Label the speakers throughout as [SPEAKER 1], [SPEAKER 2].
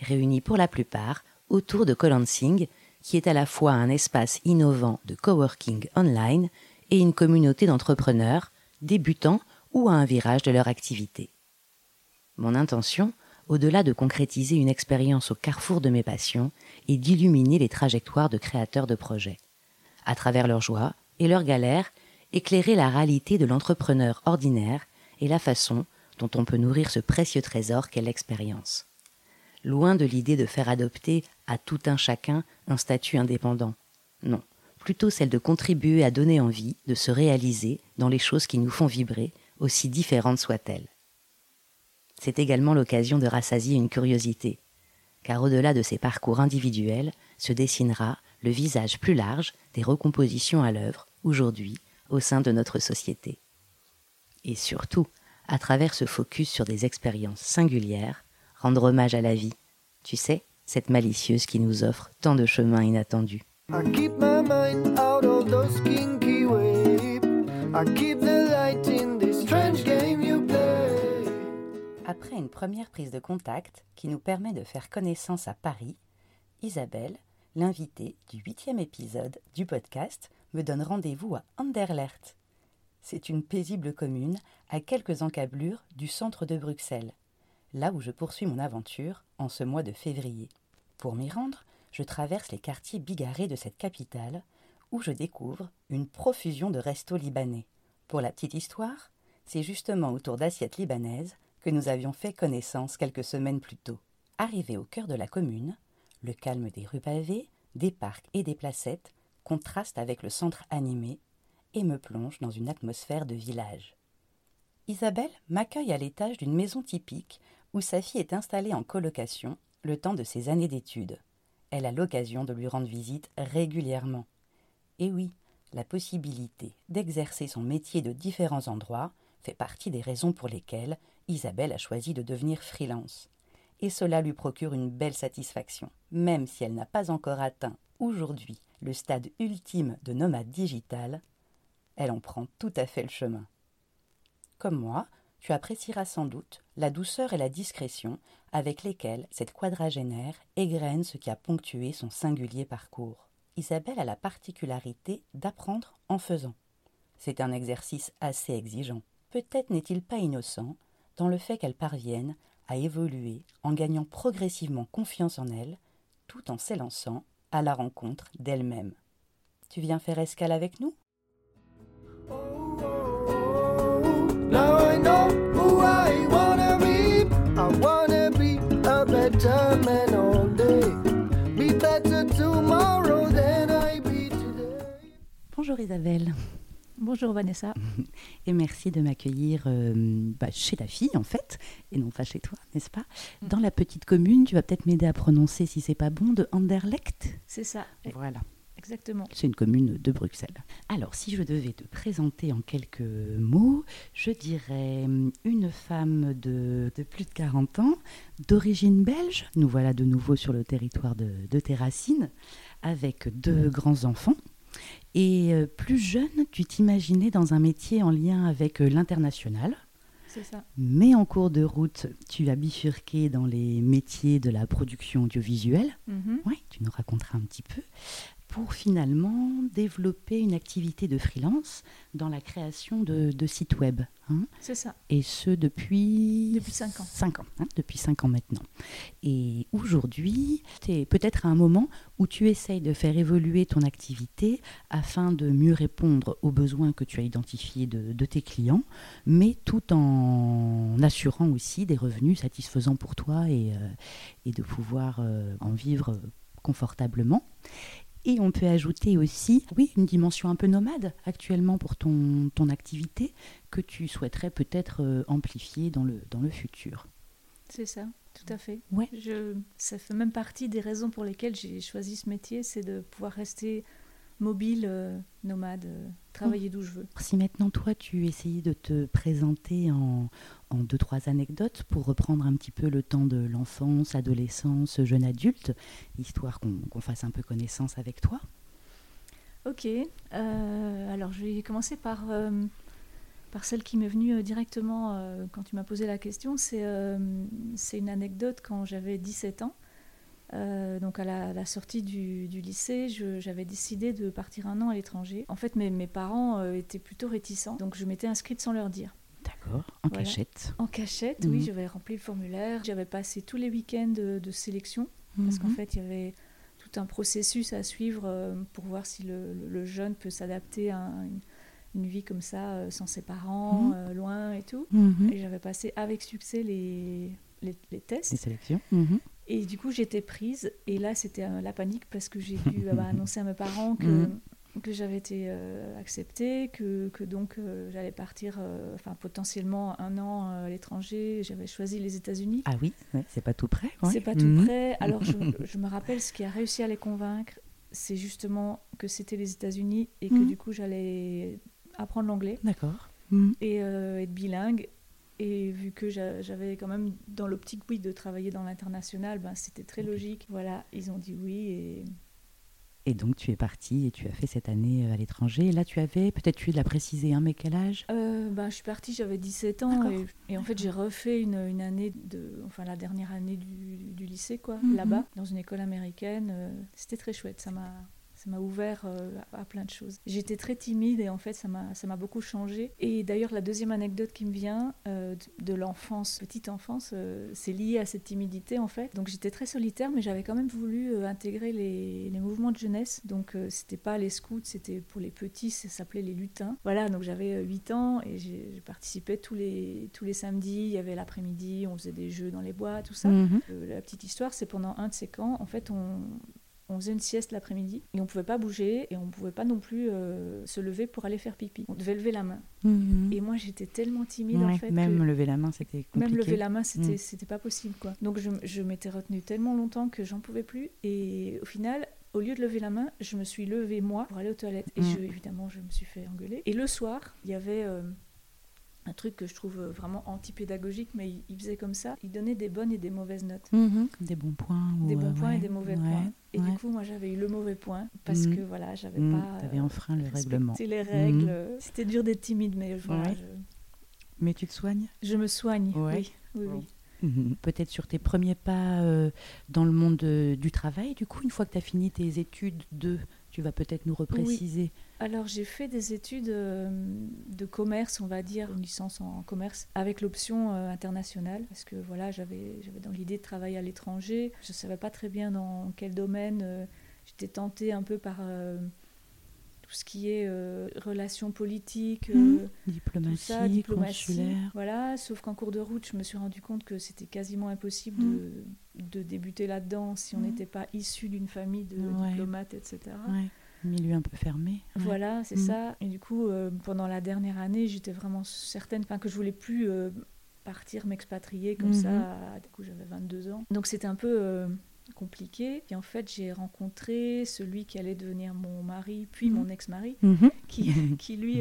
[SPEAKER 1] réunis pour la plupart autour de Colansing, qui est à la fois un espace innovant de coworking online et une communauté d'entrepreneurs, débutants ou à un virage de leur activité. Mon intention, au-delà de concrétiser une expérience au carrefour de mes passions, est d'illuminer les trajectoires de créateurs de projets. À travers leurs joies et leurs galères, éclairer la réalité de l'entrepreneur ordinaire et la façon dont on peut nourrir ce précieux trésor qu'est l'expérience. Loin de l'idée de faire adopter à tout un chacun un statut indépendant. Non, plutôt celle de contribuer à donner envie de se réaliser dans les choses qui nous font vibrer, aussi différentes soient-elles. C'est également l'occasion de rassasier une curiosité, car au-delà de ces parcours individuels se dessinera le visage plus large des recompositions à l'œuvre, aujourd'hui, au sein de notre société. Et surtout, à travers ce focus sur des expériences singulières, rendre hommage à la vie, tu sais, cette malicieuse qui nous offre tant de chemins inattendus. Après une première prise de contact qui nous permet de faire connaissance à Paris, Isabelle, l'invitée du huitième épisode du podcast, me donne rendez-vous à Anderlecht. C'est une paisible commune à quelques encablures du centre de Bruxelles, là où je poursuis mon aventure en ce mois de février. Pour m'y rendre, je traverse les quartiers bigarrés de cette capitale, où je découvre une profusion de restos libanais. Pour la petite histoire, c'est justement autour d'assiettes libanaises que nous avions fait connaissance quelques semaines plus tôt. Arrivé au cœur de la commune, le calme des rues pavées, des parcs et des placettes contraste avec le centre animé et me plonge dans une atmosphère de village. Isabelle m'accueille à l'étage d'une maison typique où sa fille est installée en colocation le temps de ses années d'études. Elle a l'occasion de lui rendre visite régulièrement. Et oui, la possibilité d'exercer son métier de différents endroits fait partie des raisons pour lesquelles Isabelle a choisi de devenir freelance. Et cela lui procure une belle satisfaction, même si elle n'a pas encore atteint aujourd'hui le stade ultime de nomade digital, elle en prend tout à fait le chemin. Comme moi, tu apprécieras sans doute la douceur et la discrétion avec lesquelles cette quadragénaire égrène ce qui a ponctué son singulier parcours. Isabelle a la particularité d'apprendre en faisant. C'est un exercice assez exigeant. Peut-être n'est-il pas innocent dans le fait qu'elle parvienne à évoluer en gagnant progressivement confiance en elle, tout en s'élançant à la rencontre d'elle-même. Tu viens faire escale avec nous? Bonjour Isabelle.
[SPEAKER 2] Bonjour Vanessa.
[SPEAKER 1] Et merci de m'accueillir euh, bah, chez ta fille en fait, et non pas chez toi, n'est-ce pas? Mm. Dans la petite commune, tu vas peut-être m'aider à prononcer si c'est pas bon, de Anderlecht?
[SPEAKER 2] C'est ça.
[SPEAKER 1] Voilà.
[SPEAKER 2] Exactement.
[SPEAKER 1] C'est une commune de Bruxelles. Alors, si je devais te présenter en quelques mots, je dirais hum, une femme de, plus de 40 ans, d'origine belge. Nous voilà de nouveau sur le territoire de, racines, avec deux grands-enfants. Et euh, plus jeune, tu t'imaginais dans un métier en lien avec euh, l'international.
[SPEAKER 2] C'est ça.
[SPEAKER 1] Mais en cours de route, tu as bifurqué dans les métiers de la production audiovisuelle.
[SPEAKER 2] Mhm.
[SPEAKER 1] Oui, tu nous raconteras un petit peu pour finalement développer une activité de freelance dans la création de, sites web.
[SPEAKER 2] Hein. C'est ça.
[SPEAKER 1] Et ce depuis...
[SPEAKER 2] Depuis 5 ans.
[SPEAKER 1] 5 ans, hein, depuis 5 ans maintenant. Et aujourd'hui, tu es peut-être à un moment où tu essayes de faire évoluer ton activité afin de mieux répondre aux besoins que tu as identifiés de, tes clients, mais tout en assurant aussi des revenus satisfaisants pour toi et, euh, et de pouvoir euh, en vivre confortablement. Et on peut ajouter aussi, oui, une dimension un peu nomade actuellement pour ton, ton activité que tu souhaiterais peut-être euh, amplifier dans le, dans le futur.
[SPEAKER 2] C'est ça, tout à fait.
[SPEAKER 1] Ouais.
[SPEAKER 2] Je, ça fait même partie des raisons pour lesquelles j'ai choisi ce métier, c'est de pouvoir rester mobile, euh, nomade, euh, travailler d'où je veux.
[SPEAKER 1] Si maintenant toi tu essayais de te présenter en, en deux trois anecdotes pour reprendre un petit peu le temps de l'enfance, adolescence, jeune adulte, histoire qu'on fasse un peu connaissance avec toi.
[SPEAKER 2] Ok, euh, alors je vais commencer par, par celle qui m'est venue directement quand tu m'as posé la question. C'est c'est une anecdote quand j'avais 17 ans. Euh, donc à la, la sortie du, du lycée, j'avais décidé de partir un an à l'étranger. En fait, mes, mes parents euh, étaient plutôt réticents, donc je m'étais inscrite sans leur dire.
[SPEAKER 1] D'accord, en
[SPEAKER 2] Voilà.
[SPEAKER 1] cachette.
[SPEAKER 2] En cachette,
[SPEAKER 1] Mhm.
[SPEAKER 2] oui, j'avais rempli le formulaire. J'avais passé tous les week-ends de, de sélection parce qu'en
[SPEAKER 1] Mhm.
[SPEAKER 2] fait, il y avait tout un processus à suivre euh, pour voir si le, le- le jeune peut s'adapter à un- une, une vie comme ça, sans ses parents,
[SPEAKER 1] Mhm.
[SPEAKER 2] loin et tout.
[SPEAKER 1] Mhm.
[SPEAKER 2] Et j'avais passé avec succès les, les, les tests.
[SPEAKER 1] Les sélections. Mhm.
[SPEAKER 2] Et du coup, j'étais prise. Et là, c'était euh, la panique parce que j'ai dû euh, bah, annoncer à mes parents que,
[SPEAKER 1] Mhm.
[SPEAKER 2] que j'avais été euh, acceptée, que, que donc euh, j'allais partir euh, enfin, potentiellement un an euh, à l'étranger. J'avais choisi les États-Unis.
[SPEAKER 1] Ah oui, ouais, c'est pas tout près. ouais.
[SPEAKER 2] C'est pas tout
[SPEAKER 1] Mhm.
[SPEAKER 2] près. Alors, je, je me rappelle ce qui a réussi à les convaincre, c'est justement que c'était les États-Unis et que
[SPEAKER 1] Mhm.
[SPEAKER 2] du coup, j'allais apprendre l'anglais
[SPEAKER 1] D'accord.
[SPEAKER 2] Et euh, être bilingue. Et vu que j'a- j'avais quand même dans l'optique, oui, de travailler dans l'international, ben, c'était très logique. Voilà, ils ont dit oui. Et...
[SPEAKER 1] Et donc tu es partie et tu as fait cette année euh, à l'étranger. Là tu avais, peut-être tu l'as précisé, hein, mais quel âge?
[SPEAKER 2] Euh, ben, je suis partie, j'avais 17 ans. Et, et en fait, j'ai refait une, une année, de, enfin la dernière année du, du lycée, quoi,
[SPEAKER 1] Mhm.
[SPEAKER 2] là-bas, dans une école américaine. Euh, C'était très chouette, ça m'a... Ça m'a ouvert euh, à plein de choses. J'étais très timide et en fait ça m'a beaucoup changé. Et d'ailleurs la deuxième anecdote qui me vient euh, de, de l'enfance, petite enfance, euh, c'est lié à cette timidité en fait. Donc j'étais très solitaire mais j'avais quand même voulu intégrer les, les mouvements de jeunesse. Donc c'était pas les scouts, c'était pour les petits, ça s'appelait les lutins. Voilà, donc j'avais euh, 8 ans et j'ai participé tous les, tous les samedis, il y avait l'après-midi, on faisait des jeux dans les bois, tout ça.
[SPEAKER 1] Mhm.
[SPEAKER 2] La petite histoire, c'est pendant un de ces camps, en fait, on, on faisait une sieste l'après-midi et on pouvait pas bouger et on pouvait pas non plus euh, se lever pour aller faire pipi. On devait lever la main.
[SPEAKER 1] Mhm.
[SPEAKER 2] Et moi, j'étais tellement timide
[SPEAKER 1] Ouais,
[SPEAKER 2] en fait.
[SPEAKER 1] même
[SPEAKER 2] que
[SPEAKER 1] lever la main, c'était compliqué.
[SPEAKER 2] même lever la main, c'était
[SPEAKER 1] Mm.
[SPEAKER 2] c'était pas possible quoi. Donc je, je m'étais retenue tellement longtemps que j'en pouvais plus et au final. Au lieu de lever la main, je me suis levée moi pour aller aux toilettes. Et
[SPEAKER 1] Mm.
[SPEAKER 2] je, évidemment, je me suis fait engueuler. Et le soir, il y avait euh, un truc que je trouve vraiment anti-pédagogique, mais il, il faisait comme ça. Il donnait des bonnes et des mauvaises notes
[SPEAKER 1] Mhm. Des bons points. ou,
[SPEAKER 2] des bons
[SPEAKER 1] euh,
[SPEAKER 2] points et des mauvais
[SPEAKER 1] ouais,
[SPEAKER 2] points. Et
[SPEAKER 1] ouais.
[SPEAKER 2] du coup, moi, j'avais eu le mauvais point parce
[SPEAKER 1] Mhm.
[SPEAKER 2] que voilà, j'avais
[SPEAKER 1] Mhm,
[SPEAKER 2] pas.
[SPEAKER 1] T'avais
[SPEAKER 2] euh,
[SPEAKER 1] enfreint le
[SPEAKER 2] respecté
[SPEAKER 1] règlement.
[SPEAKER 2] les règles.
[SPEAKER 1] Mhm.
[SPEAKER 2] euh, C'était dur d'être timide, mais voilà,
[SPEAKER 1] Ouais. Mais tu te soignes?
[SPEAKER 2] Je, je me soigne. Oui, oui, oui.
[SPEAKER 1] Mhm. Peut-être sur tes premiers pas euh, dans le monde euh, du travail, du coup, une fois que tu as fini tes études de, tu vas peut-être nous repréciser.
[SPEAKER 2] Alors, j'ai fait des études euh, de commerce, on va dire, une licence en commerce, avec l'option euh, internationale, parce que voilà, j'avais dans l'idée de travailler à l'étranger. Je ne savais pas très bien dans quel domaine. euh, J'étais tentée un peu par euh, tout ce qui est euh, relations politiques.
[SPEAKER 1] Mhm.
[SPEAKER 2] euh,
[SPEAKER 1] Diplomatie,
[SPEAKER 2] tout ça, diplomatie.
[SPEAKER 1] consulaire.
[SPEAKER 2] Voilà, sauf qu'en cours de route, je me suis rendu compte que c'était quasiment impossible
[SPEAKER 1] Mm.
[SPEAKER 2] de, de débuter là-dedans si on
[SPEAKER 1] Mm.
[SPEAKER 2] n'était pas issu d'une famille de
[SPEAKER 1] Ouais.
[SPEAKER 2] diplomates, etc.
[SPEAKER 1] Ouais. Milieu un peu fermé. ouais.
[SPEAKER 2] Voilà, c'est
[SPEAKER 1] Mm.
[SPEAKER 2] ça. Et du coup, euh, pendant la dernière année, j'étais vraiment certaine que je voulais plus euh, partir m'expatrier comme
[SPEAKER 1] Mhm.
[SPEAKER 2] ça. à- Du coup, j'avais 22 ans. Donc c'était un peu euh, compliqué. Et en fait, j'ai rencontré celui qui allait devenir mon mari, puis mon ex-mari,
[SPEAKER 1] Mhm.
[SPEAKER 2] qui, qui lui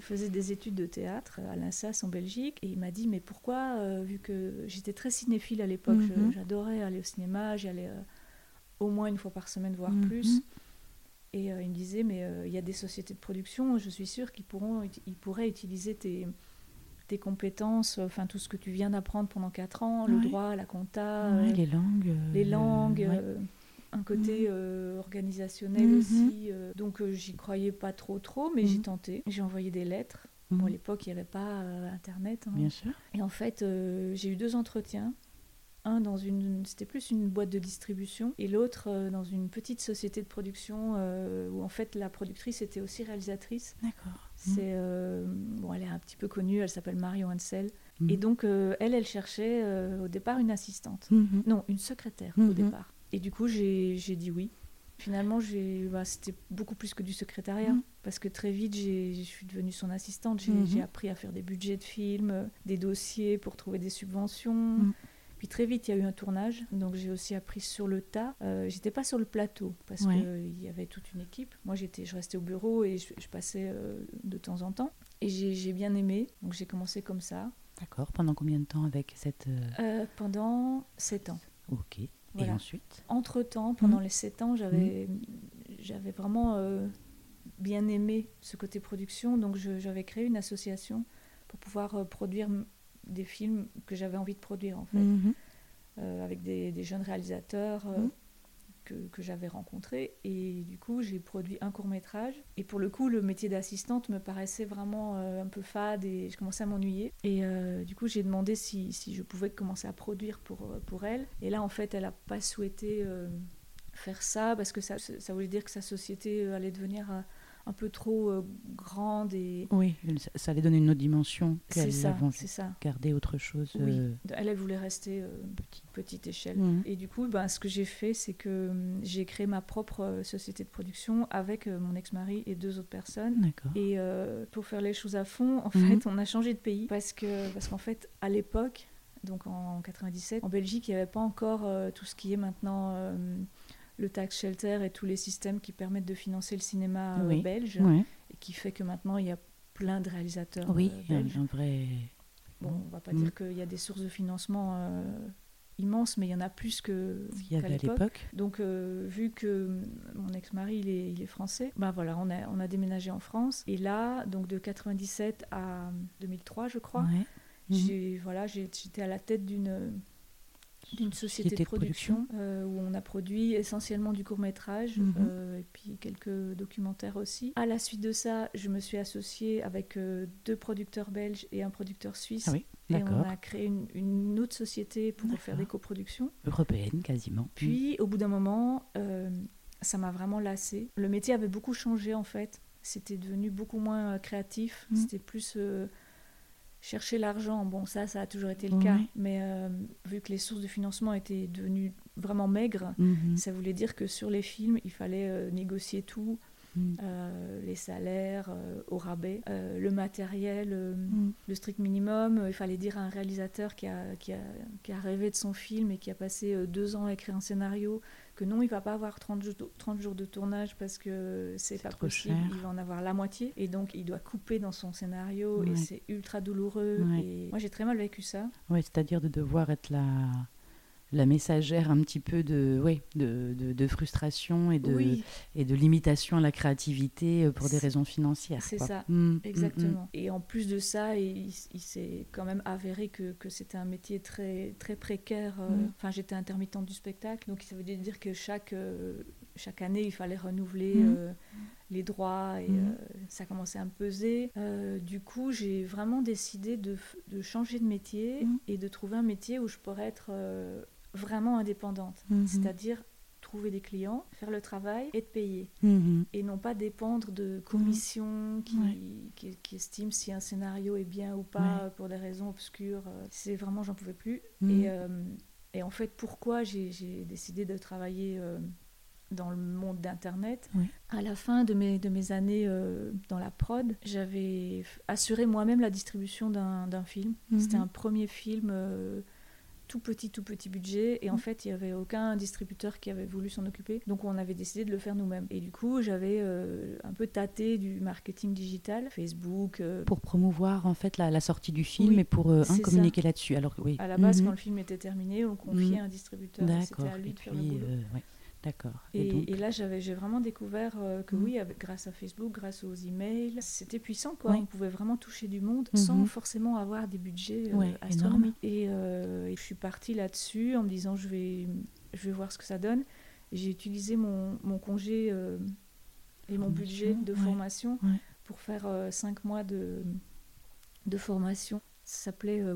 [SPEAKER 2] faisait des études de théâtre à l'Assas en Belgique. Et il m'a dit, mais pourquoi, vu que j'étais très cinéphile à l'époque,
[SPEAKER 1] Mhm.
[SPEAKER 2] j'adorais aller au cinéma, j'y allais euh, au moins une fois par semaine, voire
[SPEAKER 1] Mhm.
[SPEAKER 2] plus. Et euh, il me disait, mais euh, il y a des sociétés de production, je suis sûre qu'ils pourront, ils pourraient utiliser tes, tes compétences, enfin tout ce que tu viens d'apprendre pendant 4 ans, le droit, la compta,
[SPEAKER 1] Ouais,
[SPEAKER 2] euh,
[SPEAKER 1] les langues. euh,
[SPEAKER 2] les langues,
[SPEAKER 1] ouais.
[SPEAKER 2] euh, un côté euh, organisationnel
[SPEAKER 1] Mhm.
[SPEAKER 2] aussi. euh, donc euh, j'y croyais pas trop trop, mais j'ai
[SPEAKER 1] Mhm.
[SPEAKER 2] tenté. J'ai envoyé des lettres.
[SPEAKER 1] Mhm.
[SPEAKER 2] Bon, à l'époque, il n'y avait pas euh, Internet. hein.
[SPEAKER 1] Bien sûr.
[SPEAKER 2] Et en fait, euh, j'ai eu deux entretiens. Un dans une, c'était plus une boîte de distribution, et l'autre euh, dans une petite société de production euh, où en fait la productrice était aussi réalisatrice.
[SPEAKER 1] D'accord.
[SPEAKER 2] C'est euh, bon, elle est un petit peu connue, elle s'appelle Marion Hansel.
[SPEAKER 1] Mhm.
[SPEAKER 2] Et donc euh, elle, elle cherchait au départ une assistante,
[SPEAKER 1] Mhm.
[SPEAKER 2] non une secrétaire au départ. Et du coup j'ai j'ai dit oui. Finalement, j'ai, bah, c'était beaucoup plus que du secrétariat, parce que très vite, j'ai, je suis devenue son assistante. J'ai, j'ai appris à faire des budgets de films, des dossiers pour trouver des subventions. Puis très vite, il y a eu un tournage, donc j'ai aussi appris sur le tas. Euh, j'étais pas sur le plateau parce
[SPEAKER 1] Ouais.
[SPEAKER 2] qu'il y avait toute une équipe. Moi, j'étais, je restais au bureau et je, je passais euh, de temps en temps. Et j'ai j'ai bien aimé, donc j'ai commencé comme ça
[SPEAKER 1] D'accord. Pendant combien de temps avec cette. euh,
[SPEAKER 2] euh, pendant sept ans.
[SPEAKER 1] Ok. Et ensuite?
[SPEAKER 2] Entre-temps, pendant
[SPEAKER 1] Mhm.
[SPEAKER 2] les sept ans, j'avais j'avais vraiment bien aimé ce côté production, donc je- j'avais créé une association pour pouvoir produire des films que j'avais envie de produire en fait,
[SPEAKER 1] Mhm.
[SPEAKER 2] euh, avec des, des jeunes réalisateurs euh,
[SPEAKER 1] Mhm.
[SPEAKER 2] que, que j'avais rencontrés. Et du coup, j'ai produit un court métrage. Et pour le coup, le métier d'assistante me paraissait vraiment euh, un peu fade et je commençais à m'ennuyer. Et euh, du coup, j'ai demandé si, si je pouvais commencer à produire pour, pour elle. Et là, en fait, elle n'a pas souhaité euh, faire ça parce que ça, ça voulait dire que sa société allait devenir un peu trop euh, grande et
[SPEAKER 1] Oui, ça- ça allait donner une autre dimension
[SPEAKER 2] c'est
[SPEAKER 1] qu'elle
[SPEAKER 2] c'est ça.
[SPEAKER 1] de garder autre chose.
[SPEAKER 2] Oui,
[SPEAKER 1] euh,
[SPEAKER 2] elle, elle voulait rester euh,
[SPEAKER 1] petit.
[SPEAKER 2] petite échelle.
[SPEAKER 1] Mhm.
[SPEAKER 2] Et du coup, ben, ce que j'ai fait, c'est que hum, j'ai créé ma propre euh, société de production avec euh, mon ex-mari et deux autres personnes.
[SPEAKER 1] D'accord.
[SPEAKER 2] Et euh, pour faire les choses à fond, en
[SPEAKER 1] Mhm.
[SPEAKER 2] fait, on a changé de pays parce que parce qu'en fait, à l'époque, donc en 97, en Belgique, il n'y avait pas encore euh, tout ce qui est maintenant euh, le tax shelter et tous les systèmes qui permettent de financer le cinéma euh,
[SPEAKER 1] Oui.
[SPEAKER 2] belge,
[SPEAKER 1] Ouais.
[SPEAKER 2] et qui fait que maintenant il y a plein de réalisateurs
[SPEAKER 1] Oui,
[SPEAKER 2] euh, belges.
[SPEAKER 1] un vrai.
[SPEAKER 2] Bon, on va pas
[SPEAKER 1] Mhm.
[SPEAKER 2] dire qu'il y a des sources de financement euh, immenses, mais il y en a plus que
[SPEAKER 1] Ce qu'il y
[SPEAKER 2] qu'à
[SPEAKER 1] avait à
[SPEAKER 2] l'époque. Donc, euh, vu que mon ex-mari il est, il est français, ben voilà, on a, on a déménagé en France. Et là, donc de 97 à 2003, je crois,
[SPEAKER 1] Ouais. Mhm.
[SPEAKER 2] j'ai voilà, j'ai- j'étais à la tête d'une d'une société de production, euh, où on a produit essentiellement du court métrage
[SPEAKER 1] Mhm.
[SPEAKER 2] euh, et puis quelques documentaires aussi. À la suite de ça, je me suis associée avec euh, deux producteurs belges et un producteur suisse.
[SPEAKER 1] Ah oui,
[SPEAKER 2] et on a créé une, une autre société pour faire des coproductions.
[SPEAKER 1] Européenne quasiment.
[SPEAKER 2] Puis, au bout d'un moment, euh, ça m'a vraiment lassée. Le métier avait beaucoup changé, en fait. C'était devenu beaucoup moins créatif.
[SPEAKER 1] Mhm.
[SPEAKER 2] C'était plus euh, chercher l'argent. Bon, ça, ça a toujours été le cas. Mais euh, vu que les sources de financement étaient devenues vraiment maigres,
[SPEAKER 1] Mhm.
[SPEAKER 2] ça voulait dire que sur les films, il fallait euh, négocier tout.
[SPEAKER 1] Mhm.
[SPEAKER 2] euh, les salaires au rabais, le matériel,
[SPEAKER 1] Mhm.
[SPEAKER 2] le strict minimum. Il fallait dire à un réalisateur qui a, qui, a, qui a rêvé de son film et qui a passé deux ans à écrire un scénario que non, il va pas avoir 30 jours, 30 jours de tournage parce que c'est pas possible.
[SPEAKER 1] cher.
[SPEAKER 2] Il va en avoir la moitié et donc il doit couper dans son scénario
[SPEAKER 1] Ouais.
[SPEAKER 2] et c'est ultra douloureux.
[SPEAKER 1] Ouais.
[SPEAKER 2] Et moi j'ai très mal vécu ça.
[SPEAKER 1] Ouais, c'est-à-dire de devoir être la, la messagère un petit peu de, ouais, de, de, de frustration et de,
[SPEAKER 2] oui,
[SPEAKER 1] et de limitation à la créativité euh, pour des raisons financières.
[SPEAKER 2] c'est ça.
[SPEAKER 1] Mm, mm,
[SPEAKER 2] Exactement. Et en plus de ça, il, il s'est quand même avéré que, que c'était un métier très, très précaire. euh. Enfin, j'étais intermittente du spectacle, donc ça veut dire que chaque, euh, chaque année, il fallait renouveler euh, les droits et euh, ça commençait à me peser. Euh, du coup, j'ai vraiment décidé de, de changer de métier et de trouver un métier où je pourrais être euh, vraiment indépendante.
[SPEAKER 1] Mhm.
[SPEAKER 2] C'est-à-dire trouver des clients, faire le travail et être payé
[SPEAKER 1] Mhm.
[SPEAKER 2] et non pas dépendre de commissions qui,
[SPEAKER 1] Ouais.
[SPEAKER 2] qui, qui estiment si un scénario est bien ou pas
[SPEAKER 1] Ouais.
[SPEAKER 2] pour des raisons obscures. Euh, C'est vraiment, j'en pouvais plus.
[SPEAKER 1] Mhm.
[SPEAKER 2] Et, euh, et en fait, pourquoi j'ai décidé de travailler euh, dans le monde d'Internet?
[SPEAKER 1] Oui.
[SPEAKER 2] À la fin de mes, de mes années euh, dans la prod, j'avais assuré moi-même la distribution d'un film. C'était
[SPEAKER 1] Mhm.
[SPEAKER 2] un premier film. euh, tout petit, tout petit budget. Et en
[SPEAKER 1] Mhm.
[SPEAKER 2] fait, il n'y avait aucun distributeur qui avait voulu s'en occuper. Donc, on avait décidé de le faire nous-mêmes. Et du coup, j'avais euh, un peu tâté du marketing digital, Facebook. euh,
[SPEAKER 1] Pour promouvoir en fait la, la sortie du film
[SPEAKER 2] Oui,
[SPEAKER 1] et pour euh, hein, communiquer là-dessus. Alors oui.
[SPEAKER 2] à la base,
[SPEAKER 1] Mhm.
[SPEAKER 2] quand le film était terminé, on confiait
[SPEAKER 1] Mhm.
[SPEAKER 2] un distributeur. C'était
[SPEAKER 1] D'accord.
[SPEAKER 2] à lui de faire le boulot.
[SPEAKER 1] ouais. D'accord.
[SPEAKER 2] Et,
[SPEAKER 1] donc-
[SPEAKER 2] et là, j'avais, j'ai vraiment découvert euh, que
[SPEAKER 1] Mhm.
[SPEAKER 2] oui, avec, grâce à Facebook, grâce aux emails, c'était puissant. Quoi. On pouvait vraiment toucher du monde sans
[SPEAKER 1] Mhm.
[SPEAKER 2] forcément avoir des budgets euh,
[SPEAKER 1] Ouais,
[SPEAKER 2] astronomiques. Et, euh, et je suis partie là-dessus en me disant, je vais, je vais voir ce que ça donne. Et j'ai utilisé mon, mon congé euh, et mon budget de
[SPEAKER 1] ouais.
[SPEAKER 2] formation
[SPEAKER 1] Ouais.
[SPEAKER 2] pour faire cinq mois de, de formation. Ça s'appelait euh,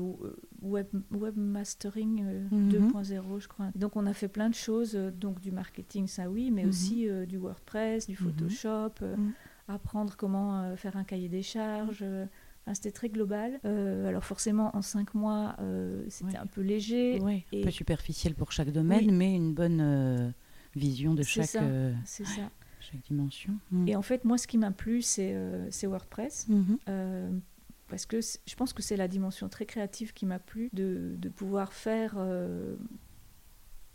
[SPEAKER 2] web, Webmastering euh,
[SPEAKER 1] Mhm.
[SPEAKER 2] 2.0, je crois. Donc, on a fait plein de choses, euh, donc du marketing, ça oui, mais
[SPEAKER 1] Mhm.
[SPEAKER 2] aussi euh, du WordPress, du Photoshop, euh,
[SPEAKER 1] Mhm.
[SPEAKER 2] apprendre comment euh, faire un cahier des charges. euh, enfin, c'était très global. Euh, alors, forcément, en cinq mois, euh, c'était un peu léger.
[SPEAKER 1] Un peu superficiel pour chaque domaine,
[SPEAKER 2] Oui.
[SPEAKER 1] mais une bonne euh, vision de chaque,
[SPEAKER 2] ça.
[SPEAKER 1] euh,
[SPEAKER 2] ça.
[SPEAKER 1] chaque dimension. Mm.
[SPEAKER 2] Et en fait, moi, ce qui m'a plu, c'est euh, c'est WordPress. Euh, parce que je pense que c'est la dimension très créative qui m'a plu, de, de pouvoir faire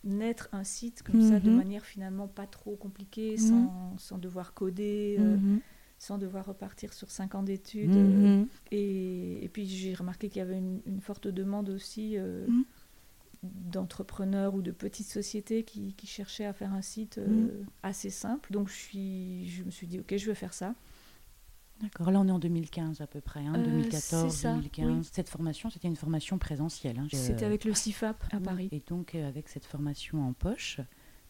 [SPEAKER 2] naître un site comme ça de mhm. manière finalement pas trop compliquée, mhm. sans, sans, devoir coder, mhm. sans devoir repartir sur 5 ans d'études. et, et, puis j'ai remarqué qu'il y avait une, une, forte demande aussi d'entrepreneurs ou de petites sociétés qui, qui, cherchaient à faire un site assez simple. Donc je, suis, je me suis dit, ok, je veux faire ça.
[SPEAKER 1] D'accord, là on est en 2015 à peu près, hein, 2014, 2015. Cette formation, c'était une formation présentielle. Hein,
[SPEAKER 2] c'était avec le CIFAP à Paris.
[SPEAKER 1] Et donc euh, avec cette formation en poche,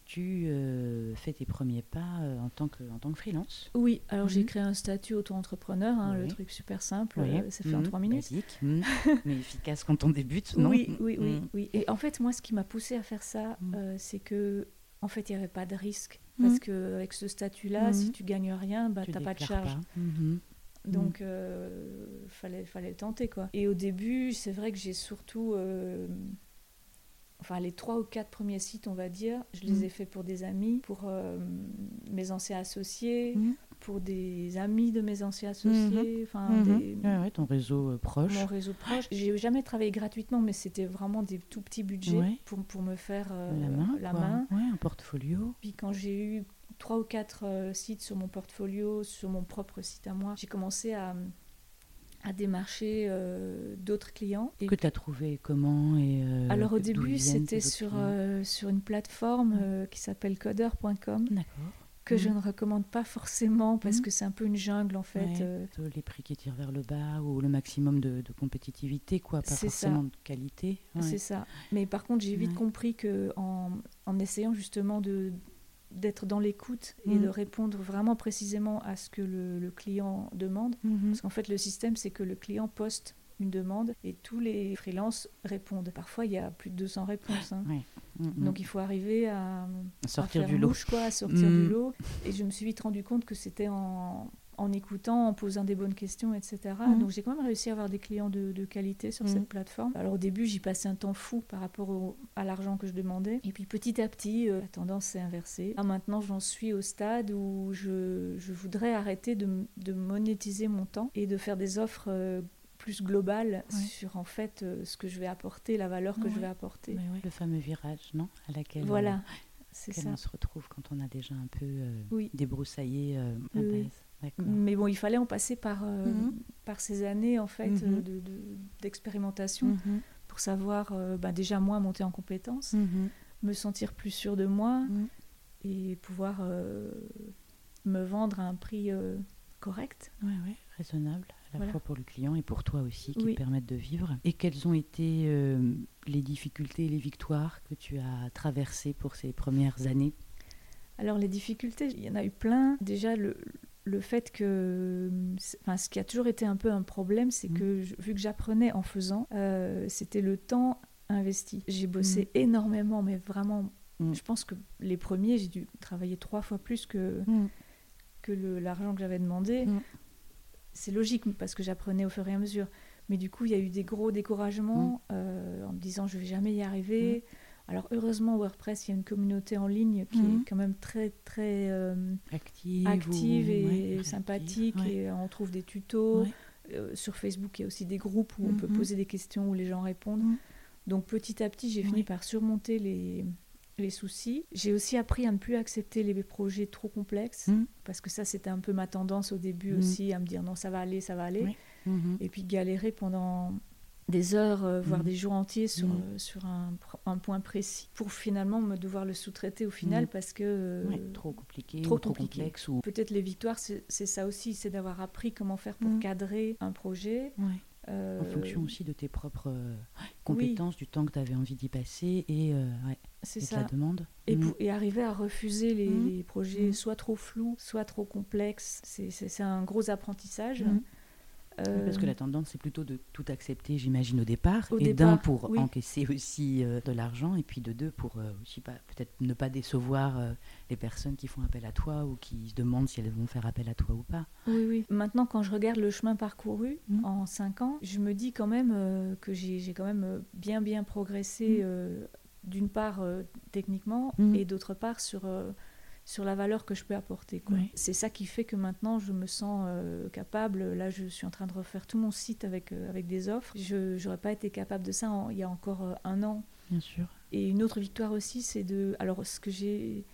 [SPEAKER 1] tu euh, fais tes premiers pas euh, en, tant que, en tant que freelance
[SPEAKER 2] Oui, alors j'ai mhm. créé un statut auto-entrepreneur, hein, le truc super simple, ça fait en mhm. trois minutes.
[SPEAKER 1] Mhm. mais efficace quand on débute, non
[SPEAKER 2] Oui, oui, oui, oui. Et en fait, moi, ce qui m'a poussé à faire ça, c'est que en fait, il n'y avait pas de risque. Parce qu'avec ce statut-là, si tu gagnes rien, bah, tu n'as pas de charge. Donc, il euh, fallait, fallait tenter, quoi. Et au début, c'est vrai que j'ai surtout... Euh, enfin, les trois ou quatre premiers sites, on va dire, je les ai faits pour des amis, pour euh, mes anciens associés, pour des amis de mes anciens associés. Enfin,
[SPEAKER 1] des... ton réseau proche.
[SPEAKER 2] Mon réseau proche. J'ai jamais travaillé gratuitement, mais c'était vraiment des tout petits budgets pour, pour me faire la main. La main.
[SPEAKER 1] un portfolio.
[SPEAKER 2] Puis quand j'ai eu trois ou quatre euh, sites sur mon portfolio, sur mon propre site à moi. J'ai commencé à, à démarcher euh, d'autres clients.
[SPEAKER 1] Et que tu as trouvé comment et
[SPEAKER 2] euh, Alors au début, c'était sur, sur une plateforme qui s'appelle coder.com. Que je mhm. ne recommande pas forcément parce mhm. que c'est un peu une jungle en fait.
[SPEAKER 1] Les prix qui tirent vers le bas ou le maximum de, compétitivité, quoi, pas forcément de qualité.
[SPEAKER 2] C'est ça. Mais par contre, j'ai vite compris que en, en essayant justement de, d'être dans l'écoute et de mm. répondre vraiment précisément à ce que le, client demande. Mm-hmm. Parce qu'en fait, le système, c'est que le client poste une demande et tous les freelances répondent. Parfois, il y a plus de 200 réponses. Hein. Mm-hmm. Donc, il faut arriver à,
[SPEAKER 1] sortir
[SPEAKER 2] du
[SPEAKER 1] lot.
[SPEAKER 2] quoi, à sortir du mm. lot. Et je me suis vite rendu compte que c'était en, en écoutant, en posant des bonnes questions, etc. Mhm. Donc j'ai quand même réussi à avoir des clients de, qualité sur mhm. cette plateforme. Alors au début, j'y passais un temps fou par rapport à l'argent que je demandais. Et puis petit à petit, euh, la tendance s'est inversée. Ah, maintenant, j'en suis au stade où je, je voudrais arrêter de, de, monétiser mon temps et de faire des offres. Euh, plus globales sur en fait euh, ce que je vais apporter, la valeur que je vais apporter.
[SPEAKER 1] Le fameux virage, non À laquelle
[SPEAKER 2] voilà, c'est ça.
[SPEAKER 1] on se retrouve quand on a déjà un peu débroussaillé la base.
[SPEAKER 2] Mais bon, il fallait en passer par, euh, mhm. par ces années en fait mhm. d'expérimentation de, mhm. pour savoir euh, bah, déjà moi monter en compétences, me sentir plus sûr de moi et pouvoir euh, me vendre à un prix correct.
[SPEAKER 1] Oui, ouais, raisonnable à la fois pour le client et pour toi aussi qui te permettent de vivre. Et quelles ont été les difficultés et les victoires que tu as traversées pour ces premières années?
[SPEAKER 2] Alors les difficultés, il y en a eu plein. Déjà le, le fait que, enfin, ce qui a toujours été un peu un problème, c'est mm. que vu que j'apprenais en faisant, euh, c'était le temps investi. J'ai bossé mm. énormément, mais vraiment, mm. je pense que les premiers, j'ai dû travailler trois fois plus que, que l'argent que j'avais demandé. C'est logique parce que j'apprenais au fur et à mesure. Mais du coup, il y a eu des gros découragements euh, en me disant je vais jamais y arriver. Alors heureusement, WordPress, il y a une communauté en ligne qui est mhm. quand même très très euh,
[SPEAKER 1] active,
[SPEAKER 2] et sympathique et on trouve des tutos. Euh, sur Facebook, il y a aussi des groupes où on peut poser des questions où les gens répondent. Donc petit à petit, j'ai fini par surmonter les, les soucis. J'ai aussi appris à ne plus accepter les projets trop complexes parce que ça, c'était un peu ma tendance au début aussi à me dire non, ça va aller, ça va aller. Et puis galérer pendant des heures, euh, voire mm. des jours entiers sur, mm. euh, sur un, un, point précis, pour finalement me devoir le sous-traiter au final mm. parce que... Euh,
[SPEAKER 1] trop compliqué, trop, trop complexe. Ou...
[SPEAKER 2] Peut-être les victoires, c'est ça aussi, c'est d'avoir appris comment faire pour cadrer un projet.
[SPEAKER 1] En fonction aussi de tes propres compétences, du temps que tu avais envie d'y passer et, c'est ça. la demande.
[SPEAKER 2] Et, et, arriver à refuser les, les projets soit trop flous, soit trop complexes, c'est un gros apprentissage.
[SPEAKER 1] Parce que la tendance, c'est plutôt de tout accepter, j'imagine, au départ. et d'un, pour encaisser aussi euh, de l'argent. Et puis de deux, pour euh, peut-être ne pas décevoir euh, les personnes qui font appel à toi ou qui se demandent si elles vont faire appel à toi ou pas.
[SPEAKER 2] Oui, oui. Maintenant, quand je regarde le chemin parcouru mmh. en cinq ans, je me dis quand même que j'ai quand même bien, bien progressé, mmh. D'une part techniquement, mmh. et d'autre part sur sur la valeur que je peux apporter. C'est ça qui fait que maintenant je me sens euh, capable. Là, je suis en train de refaire tout mon site avec, euh, avec des offres. Je n'aurais pas été capable de ça il y a encore euh, un an.
[SPEAKER 1] Bien sûr.
[SPEAKER 2] Et une autre victoire aussi, c'est de. Alors, ce que j'ai.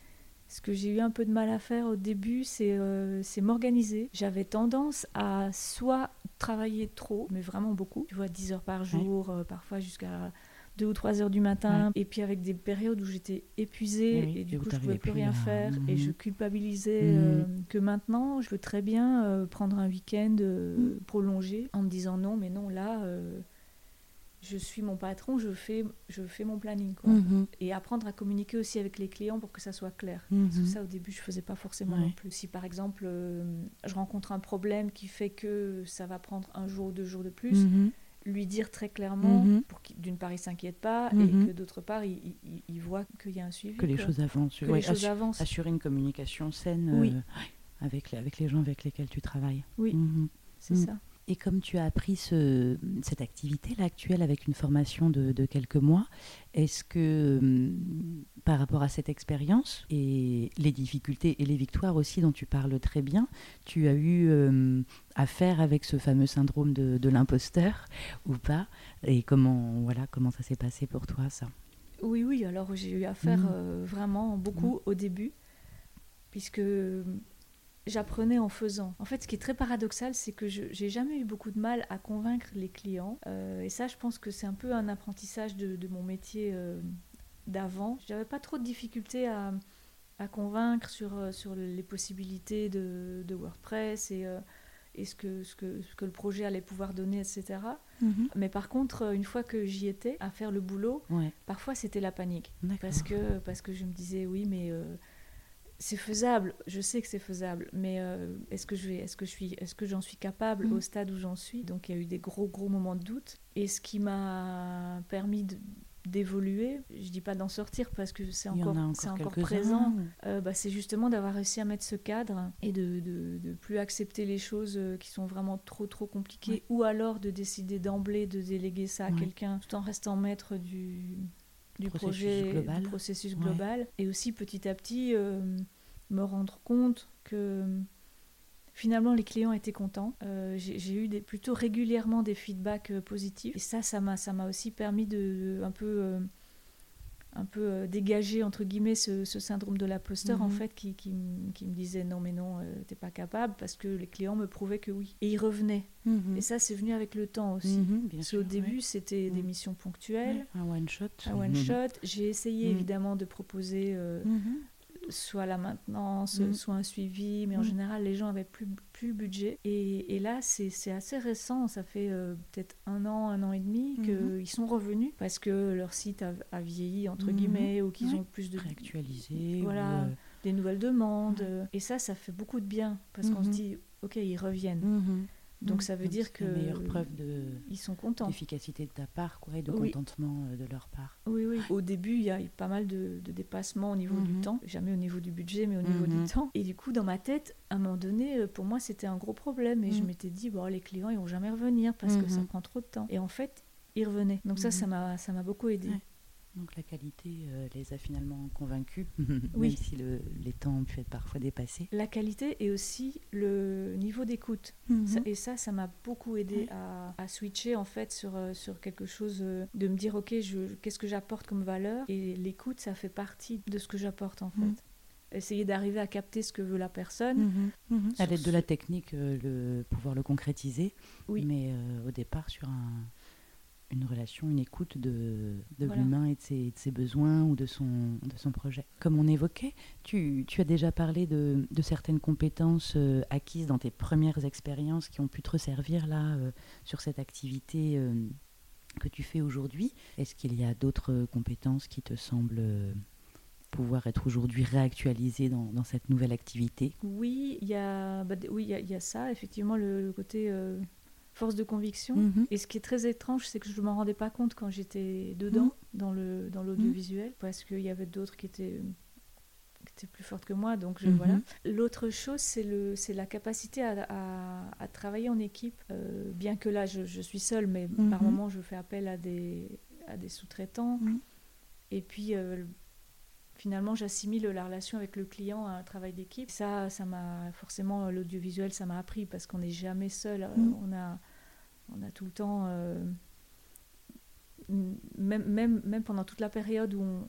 [SPEAKER 2] Ce que j'ai eu un peu de mal à faire au début, c'est c'est m'organiser. J'avais tendance à soit travailler trop, mais vraiment beaucoup, tu vois, 10 heures par jour, parfois jusqu'à 2 ou 3 heures du matin, et puis avec des périodes où j'étais épuisée et, du coup je pouvais plus rien faire et je mhm. culpabilisais mhm. euh, que maintenant je peux très bien euh, prendre un week-end euh, mhm. prolongé en me disant non mais non là je suis mon patron, je fais, je fais mon planning. Quoi. Et apprendre à communiquer aussi avec les clients pour que ça soit clair. Parce que ça, au début, je ne faisais pas forcément non plus. Si par exemple, je rencontre un problème qui fait que ça va prendre un jour ou deux jours de plus, lui dire très clairement mhm. pour qu'il d'une part il s'inquiète pas et mhm. que d'autre part il, il, voit qu'il y a un suivi
[SPEAKER 1] que les choses avancent
[SPEAKER 2] que les choses avancent.
[SPEAKER 1] assurer une communication saine euh, avec les, avec les gens avec lesquels tu travailles.
[SPEAKER 2] Oui. Mhm. c'est ça
[SPEAKER 1] et comme tu as appris ce, cette activité-là actuelle avec une formation de, quelques mois, est-ce que hum, par rapport à cette expérience et les difficultés et les victoires aussi dont tu parles très bien, tu as eu hum, affaire avec ce fameux syndrome de, l'imposteur ou pas? Et comment, voilà, comment ça s'est passé pour toi ça?
[SPEAKER 2] Oui, oui, alors j'ai eu affaire mmh. euh, vraiment beaucoup mmh. au début, puisque j'apprenais en faisant. En fait, ce qui est très paradoxal, c'est que je n'ai jamais eu beaucoup de mal à convaincre les clients. Euh, et ça, je pense que c'est un peu un apprentissage de, mon métier euh, d'avant. Je n'avais pas trop de difficultés à, convaincre sur, euh, sur les possibilités de, WordPress et, et ce, que, ce, que, ce, que, le projet allait pouvoir donner, etc. Mhm. Mais par contre, une fois que j'y étais à faire le boulot, parfois c'était la panique. Parce que, parce que je me disais, oui, mais c'est faisable, je sais que c'est faisable, mais euh, est-ce que je vais, est-ce que je suis, est-ce que j'en suis capable mm. au stade où j'en suis? Donc il y a eu des gros gros moments de doute. Et ce qui m'a permis d'évoluer, je dis pas d'en sortir parce que c'est encore, encore présent, euh, bah, c'est justement d'avoir réussi à mettre ce cadre et de, de, plus accepter les choses euh, qui sont vraiment trop trop compliquées, ou alors de décider d'emblée de déléguer ça à quelqu'un tout en restant maître du du projet, global. du processus global. Et aussi petit à petit euh, me rendre compte que finalement les clients étaient contents. Euh, j'ai eu des, plutôt régulièrement des feedbacks euh, positifs. Et ça, ça m'a aussi permis de un peu un peu euh, dégagé entre guillemets ce, syndrome de l'imposteur en mhm. fait qui, qui, me disait non mais non euh, t'es pas capable parce que les clients me prouvaient que oui. Et ils revenaient. Mhm. et ça c'est venu avec le temps aussi. Mhm, parce qu'au début c'était des missions ponctuelles.
[SPEAKER 1] Un one shot.
[SPEAKER 2] Un one shot. J'ai essayé évidemment de proposer euh, soit la maintenance, mm. soit un suivi, mais en mm. général, les gens avaient plus, plus le budget. Et, et là, c'est assez récent, ça fait euh, peut-être un an, un an et demi mm-hmm. qu'ils sont revenus parce que leur site a, vieilli, entre mm-hmm. guillemets, ou qu'ils ont plus de...
[SPEAKER 1] Réactualisé.
[SPEAKER 2] Voilà, euh, des nouvelles demandes. Et ça, ça fait beaucoup de bien parce qu'on se mm-hmm. dit, OK, ils reviennent. Donc mm. ça veut dire que
[SPEAKER 1] la meilleure preuve de
[SPEAKER 2] ils sont contents
[SPEAKER 1] d'efficacité de ta part quoi et de contentement euh, de leur part.
[SPEAKER 2] Oui oui. Au début il y a eu pas mal de, de dépassements au niveau du mhm. temps, jamais au niveau du budget mais au niveau du mhm. temps. Et du coup dans ma tête à un moment donné euh, pour moi c'était un gros problème et je mhm. m'étais dit bon les clients ils vont jamais revenir parce que ça prend trop de temps. Et en fait ils revenaient. Donc ça ça m'a ça m'a beaucoup aidé.
[SPEAKER 1] Donc la qualité euh, les a finalement convaincus, oui. même si le, les temps ont pu être parfois dépassés.
[SPEAKER 2] La qualité et aussi le niveau d'écoute. Mhm. Et ça, ça m'a beaucoup aidé à, à, switcher en fait sur, euh, sur quelque chose, euh, de me dire ok, qu'est-ce que j'apporte comme valeur? Et l'écoute, ça fait partie de ce que j'apporte en mhm. fait. Essayer d'arriver à capter ce que veut la personne.
[SPEAKER 1] Mhm. À l'aide de la technique, le, pouvoir le concrétiser. Oui. Mais au départ, sur un une relation, une écoute de, de l'humain et de ses, de ses, besoins ou de son, de son projet. Comme on évoquait, tu, tu as déjà parlé de, de certaines compétences euh, acquises dans tes premières expériences qui ont pu te resservir là euh, sur cette activité euh, que tu fais aujourd'hui. Est-ce qu'il y a d'autres compétences qui te semblent pouvoir être aujourd'hui réactualisées dans, dans, cette nouvelle activité?
[SPEAKER 2] Oui, il y a, bah, oui, il y, y, a ça, effectivement, le, le côté force de conviction. Mhm. Et ce qui est très étrange, c'est que je ne m'en rendais pas compte quand j'étais dedans, mhm. dans le dans l'audiovisuel, parce qu'il y avait d'autres qui étaient qui étaient plus fortes que moi. Donc je, voilà. Mhm. L'autre chose, c'est le c'est la capacité à, à, travailler en équipe. Euh, bien que là, je, je suis seule, mais par moments, je fais appel à des à des sous-traitants. Et puis euh, finalement, j'assimile la relation avec le client à un travail d'équipe. Ça, ça m'a forcément l'audiovisuel, ça m'a appris parce qu'on n'est jamais seul.
[SPEAKER 1] Mm.
[SPEAKER 2] On a, on a tout le temps, euh, même, même, même pendant toute la période où on,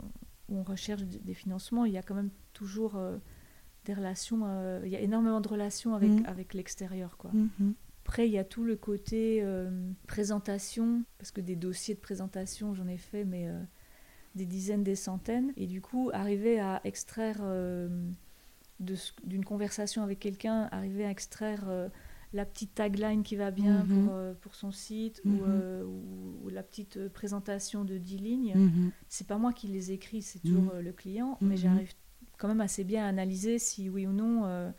[SPEAKER 2] où on recherche des financements, il y a quand même toujours euh, des relations. euh, il y a énormément de relations avec,
[SPEAKER 1] Mm.
[SPEAKER 2] avec l'extérieur, quoi.
[SPEAKER 1] Mhm.
[SPEAKER 2] Après, il y a tout le côté présentation, parce que des dossiers de présentation, j'en ai fait, mais des dizaines, des centaines. Et du coup, arriver à extraire d'une conversation avec quelqu'un, arriver à extraire la petite tagline qui va bien
[SPEAKER 1] Mhm.
[SPEAKER 2] pour, euh, pour son site
[SPEAKER 1] Mhm.
[SPEAKER 2] ou, euh, ou- ou la petite euh, présentation de 10 lignes,
[SPEAKER 1] Mhm.
[SPEAKER 2] c'est pas moi qui les écris, c'est toujours
[SPEAKER 1] Mhm.
[SPEAKER 2] euh, le client, mais
[SPEAKER 1] Mhm.
[SPEAKER 2] j'arrive quand même assez bien à analyser si oui ou non euh,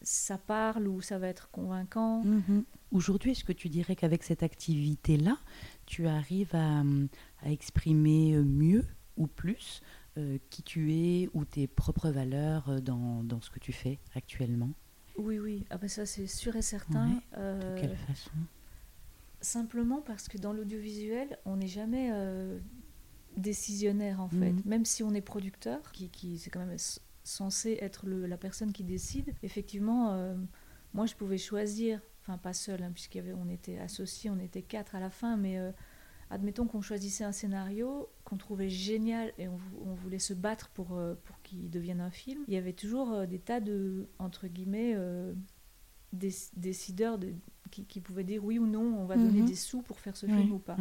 [SPEAKER 2] ça parle ou ça va être convaincant.
[SPEAKER 1] Mhm. Aujourd'hui, est-ce que tu dirais qu'avec cette activité-là, tu arrives à, hum, à exprimer euh, mieux ou plus euh, qui tu es ou tes propres valeurs euh, dans, dans ce que tu fais actuellement?
[SPEAKER 2] Oui, oui, ah ben ça c'est sûr et certain.
[SPEAKER 1] Ouais,
[SPEAKER 2] Euh,
[SPEAKER 1] De quelle façon?
[SPEAKER 2] simplement parce que dans l'audiovisuel, on n'est jamais euh, décisionnaire en fait.
[SPEAKER 1] Mhm.
[SPEAKER 2] Même si on est producteur, qui, qui c'est quand même censé être le- la personne qui décide. Effectivement, euh, moi je pouvais choisir, enfin pas seul, puisqu'on était associés, on était quatre à la fin, mais admettons qu'on choisissait un scénario qu'on trouvait génial et on, vou- on voulait se battre pour, euh, pour qu'il devienne un film. Il y avait toujours euh, des tas de, entre guillemets, euh, déc- décideurs de, qui, qui pouvaient dire oui ou non, on va donner
[SPEAKER 1] Mhm.
[SPEAKER 2] des sous pour faire ce film ou pas.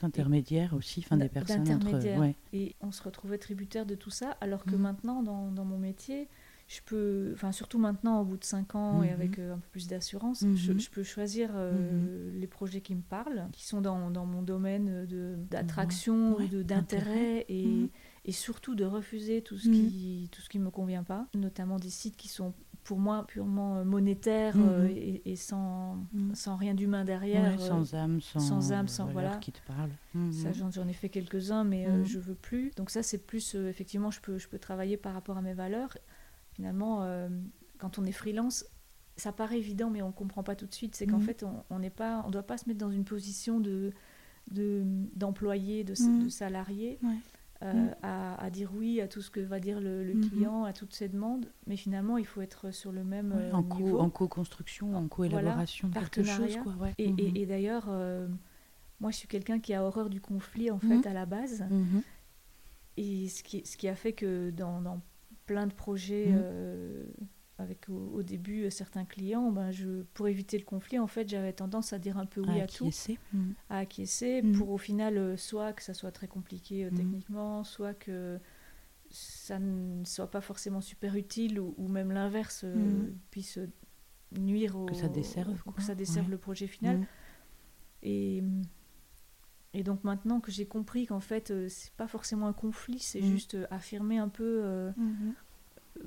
[SPEAKER 1] D'intermédiaires aussi, enfin des personnes entre... Ouais.
[SPEAKER 2] Et on se retrouvait tributaire de tout ça, alors que
[SPEAKER 1] Mhm.
[SPEAKER 2] maintenant, dans, dans mon métier, je peux, enfin surtout maintenant, au bout de 5 ans et
[SPEAKER 1] Mhm.
[SPEAKER 2] avec euh, un peu plus d'assurance,
[SPEAKER 1] Mhm.
[SPEAKER 2] je, je peux choisir euh, les projets qui me parlent, qui sont dans, dans mon domaine d'attraction
[SPEAKER 1] Ouais,
[SPEAKER 2] ou d'intérêt et,
[SPEAKER 1] Mhm.
[SPEAKER 2] et surtout de refuser tout ce,
[SPEAKER 1] Mhm.
[SPEAKER 2] qui, tout ce qui me convient pas, notamment des sites qui sont pour moi purement euh, monétaires
[SPEAKER 1] Mhm.
[SPEAKER 2] euh, et, et sans,
[SPEAKER 1] Mhm.
[SPEAKER 2] sans rien d'humain derrière.
[SPEAKER 1] Ouais, sans âme, sans,
[SPEAKER 2] sans âme, sans- voilà.
[SPEAKER 1] qui te parle. Mhm.
[SPEAKER 2] ça, j'en, ai fait quelques-uns, mais euh,
[SPEAKER 1] Mhm.
[SPEAKER 2] je veux plus. Donc ça, c'est plus, euh, effectivement, je peux, je peux travailler par rapport à mes valeurs. Finalement, euh, quand on est freelance, ça paraît évident, mais on ne comprend pas tout de suite. C'est qu'en
[SPEAKER 1] Mhm.
[SPEAKER 2] fait, on ne on doit pas se mettre dans une position de, de, d'employé, de,
[SPEAKER 1] Mhm.
[SPEAKER 2] de salarié,
[SPEAKER 1] Ouais.
[SPEAKER 2] euh,
[SPEAKER 1] Mhm.
[SPEAKER 2] à, à dire oui à tout ce que va dire le, le client, à toutes ses demandes. Mais finalement, il faut être sur le même
[SPEAKER 1] Ouais,
[SPEAKER 2] euh,
[SPEAKER 1] en, co-
[SPEAKER 2] niveau.
[SPEAKER 1] en co-construction, en co-élaboration de quelque chose.
[SPEAKER 2] partenariat.
[SPEAKER 1] Quoi, ouais.
[SPEAKER 2] Et, et- et d'ailleurs, euh, moi, je suis quelqu'un qui a horreur du conflit, en fait, à la base. Et ce qui, ce qui a fait que dans, dans plein de projets,
[SPEAKER 1] Mhm.
[SPEAKER 2] euh, avec au, au début euh, certains clients, ben je, pour éviter le conflit, en fait, j'avais tendance à dire un peu oui à
[SPEAKER 1] qui
[SPEAKER 2] tout,
[SPEAKER 1] essaie. Mhm.
[SPEAKER 2] à acquiescer,
[SPEAKER 1] Mhm.
[SPEAKER 2] pour au final, euh, soit que ça soit très compliqué euh,
[SPEAKER 1] Mhm.
[SPEAKER 2] techniquement, soit que ça ne soit pas forcément super utile, ou, ou même l'inverse euh,
[SPEAKER 1] Mhm.
[SPEAKER 2] puisse nuire au,
[SPEAKER 1] Que ça desserve, quoi.
[SPEAKER 2] que ça desserve
[SPEAKER 1] Ouais.
[SPEAKER 2] le projet final.
[SPEAKER 1] Mhm.
[SPEAKER 2] Et, et donc maintenant que j'ai compris qu'en fait, euh, c'est pas forcément un conflit, c'est
[SPEAKER 1] Mm.
[SPEAKER 2] juste euh, affirmer un peu euh,
[SPEAKER 1] Mhm.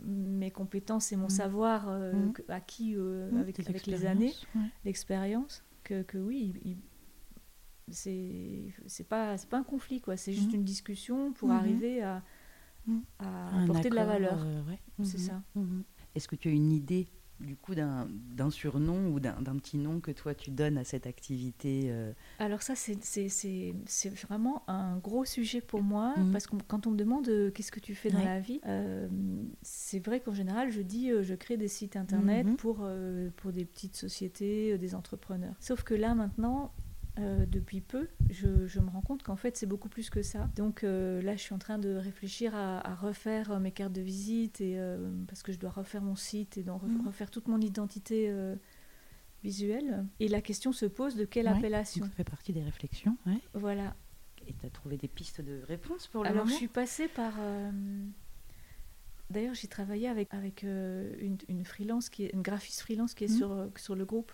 [SPEAKER 2] mes compétences et mon
[SPEAKER 1] Mm.
[SPEAKER 2] savoir euh,
[SPEAKER 1] Mm.
[SPEAKER 2] acquis euh,
[SPEAKER 1] Mhm.
[SPEAKER 2] avec, les années,
[SPEAKER 1] ouais.
[SPEAKER 2] l'expérience, que, que oui, il- il- c'est c'est pas, c'est pas un conflit, quoi. C'est juste une discussion pour
[SPEAKER 1] Mhm.
[SPEAKER 2] arriver à,
[SPEAKER 1] Mm.
[SPEAKER 2] apporter de la valeur.
[SPEAKER 1] euh, ouais.
[SPEAKER 2] C'est
[SPEAKER 1] Mhm.
[SPEAKER 2] ça.
[SPEAKER 1] Mhm. Est-ce que tu as une idée du coup d'un surnom ou d'un petit nom que toi tu donnes à cette activité euh,
[SPEAKER 2] Alors ça, c'est- c'est c'est- c'est vraiment un gros sujet pour moi,
[SPEAKER 1] Mhm.
[SPEAKER 2] parce que quand on me demande euh, qu'est-ce que tu fais dans
[SPEAKER 1] Ouais.
[SPEAKER 2] la vie, euh, c'est vrai qu'en général, je dis je crée des sites internet
[SPEAKER 1] Mhm.
[SPEAKER 2] pour, euh, pour des petites sociétés, des entrepreneurs. Sauf que là, maintenant, euh, depuis peu, je, je me rends compte qu'en fait, c'est beaucoup plus que ça. Donc euh, là, je suis en train de réfléchir à, à refaire euh, mes cartes de visite, et, euh, parce que je dois refaire mon site et re-
[SPEAKER 1] Mhm.
[SPEAKER 2] refaire toute mon identité. visuelle et la question se pose de quelle
[SPEAKER 1] Ouais.
[SPEAKER 2] appellation
[SPEAKER 1] donc ça fait partie des réflexions ouais.
[SPEAKER 2] voilà.
[SPEAKER 1] Et tu as trouvé des pistes de réponse pour le
[SPEAKER 2] Alors, je
[SPEAKER 1] moment
[SPEAKER 2] suis passée par. D'ailleurs, j'ai travaillé avec, avec une, une freelance, qui est, une graphiste freelance qui est
[SPEAKER 1] Mhm.
[SPEAKER 2] sur, sur le groupe,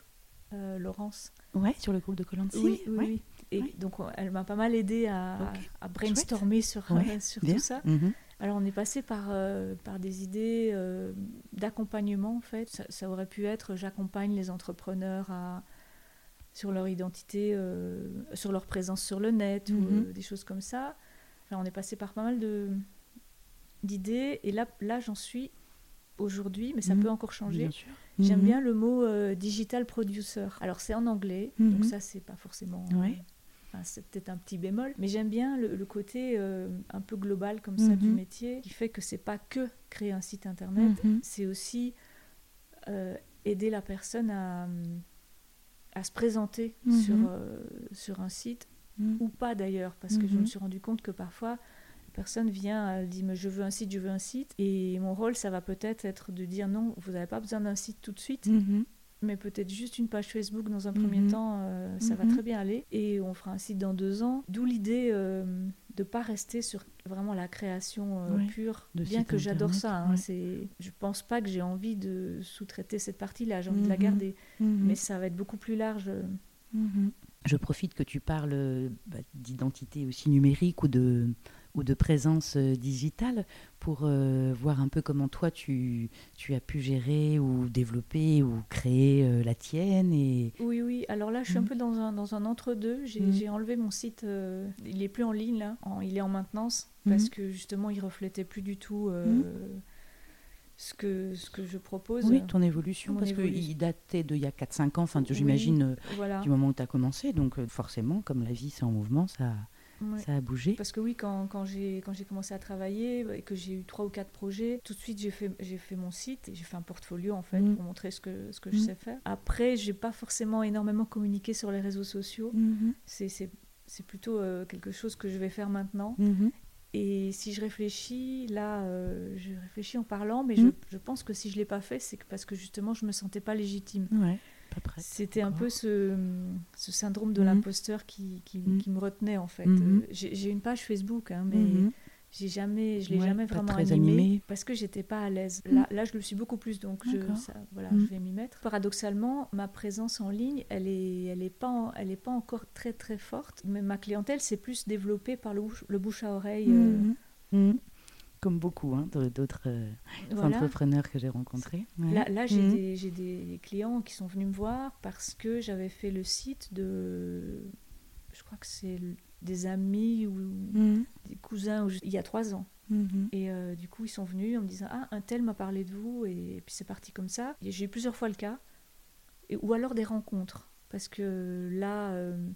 [SPEAKER 2] euh, Laurence.
[SPEAKER 1] Ouais, sur le groupe de Colancy
[SPEAKER 2] oui, oui,
[SPEAKER 1] ouais.
[SPEAKER 2] oui. Et
[SPEAKER 1] Ouais.
[SPEAKER 2] donc, on- elle m'a pas mal aidé à, brainstormer sur,
[SPEAKER 1] Ouais,
[SPEAKER 2] sur tout ça.
[SPEAKER 1] Mhm.
[SPEAKER 2] Alors, on est passé par, euh, par des idées euh, d'accompagnement, en fait. Ça, ça aurait pu être j'accompagne les entrepreneurs à, sur leur identité, sur leur présence sur le net, ou
[SPEAKER 1] Mhm.
[SPEAKER 2] des choses comme ça. Alors, on est passé par pas mal de d'idées. Et là, là j'en suis aujourd'hui, mais ça
[SPEAKER 1] Mhm.
[SPEAKER 2] peut encore changer. J'aime
[SPEAKER 1] Mhm.
[SPEAKER 2] bien le mot euh, digital producer. Alors, c'est en anglais, donc
[SPEAKER 1] Mhm.
[SPEAKER 2] ça, c'est pas forcément.
[SPEAKER 1] Ouais.
[SPEAKER 2] Enfin, c'est peut-être un petit bémol, mais j'aime bien le, côté euh, un peu global comme ça du métier, qui fait que c'est pas que créer un site internet, c'est aussi euh, aider la personne à, à se présenter sur, euh, sur un site, ou pas d'ailleurs, parce que je me suis rendu compte que parfois personne vient, elle dit mais je veux un site, je veux un site, et mon rôle ça va peut-être être de dire non, vous n'avez pas besoin d'un site tout de suite mais peut-être juste une page Facebook dans un premier mhm. temps, euh, ça va mhm. très bien aller. Et on fera un site dans deux ans. D'où l'idée euh, de ne pas rester sur vraiment la création euh, pure, bien que j'adore ça. Hein, c'est, je pense pas que j'ai envie de sous-traiter cette partie-là, j'ai envie de la mhm. garder. Mais ça va être beaucoup plus large.
[SPEAKER 1] Je profite que tu parles bah, d'identité aussi numérique ou de ou de présence euh, digitale pour euh, voir un peu comment toi tu, tu as pu gérer ou développer ou créer euh, la tienne. Et...
[SPEAKER 2] Oui, oui. Alors là, je suis un mm. peu dans un, dans un entre-deux. J'ai enlevé mon site. il est plus en ligne, là. il est en maintenance parce mm. que justement, il reflétait plus du tout. Ce que, ce que je propose.
[SPEAKER 1] Oui, ton évolution, parce qu'il datait d'il y a 4-5 ans, enfin, j'imagine, du moment où tu as commencé. Donc, forcément, comme la vie, c'est en mouvement, ça, ça a bougé
[SPEAKER 2] Parce que oui, quand, quand j'ai commencé à travailler et que j'ai eu trois ou quatre projets, tout de suite j'ai fait, fait mon site et j'ai fait un portfolio en fait mm. pour montrer ce que, ce que je mm. sais faire. Après, j'ai pas forcément énormément communiqué sur les réseaux sociaux. Mm-hmm. C'est plutôt euh, quelque chose que je vais faire maintenant. Mm-hmm. Et si je réfléchis, là, euh, je réfléchis en parlant, mais je, mm. je, pense que si je l'ai pas fait, c'est parce que justement, je me sentais pas légitime.
[SPEAKER 1] Ouais.
[SPEAKER 2] C'était un peu ce, ce syndrome de mhm. l'imposteur qui, qui, mhm. qui, me retenait en fait. Mhm. Euh, j'ai une page Facebook, hein, mais j'ai jamais, je l'ai jamais vraiment animée parce que j'étais pas à l'aise. Là, là, je le suis beaucoup plus, donc je, ça, voilà, je vais m'y mettre. Paradoxalement, ma présence en ligne, elle est, elle est pas, elle est pas encore très très forte. Mais ma clientèle s'est plus développée par le, le bouche à oreille. Euh,
[SPEAKER 1] comme beaucoup hein, d'autres euh, entrepreneurs que j'ai rencontrés.
[SPEAKER 2] Là, là mhm. j'ai des, clients qui sont venus me voir parce que j'avais fait le site de, je crois que c'est des amis ou mhm. des cousins il y a trois ans. Mhm. Et euh, du coup, ils sont venus en me disant Ah, un tel m'a parlé de vous, et, puis c'est parti comme ça. J'ai eu plusieurs fois le cas, et, ou alors des rencontres, parce que là, euh,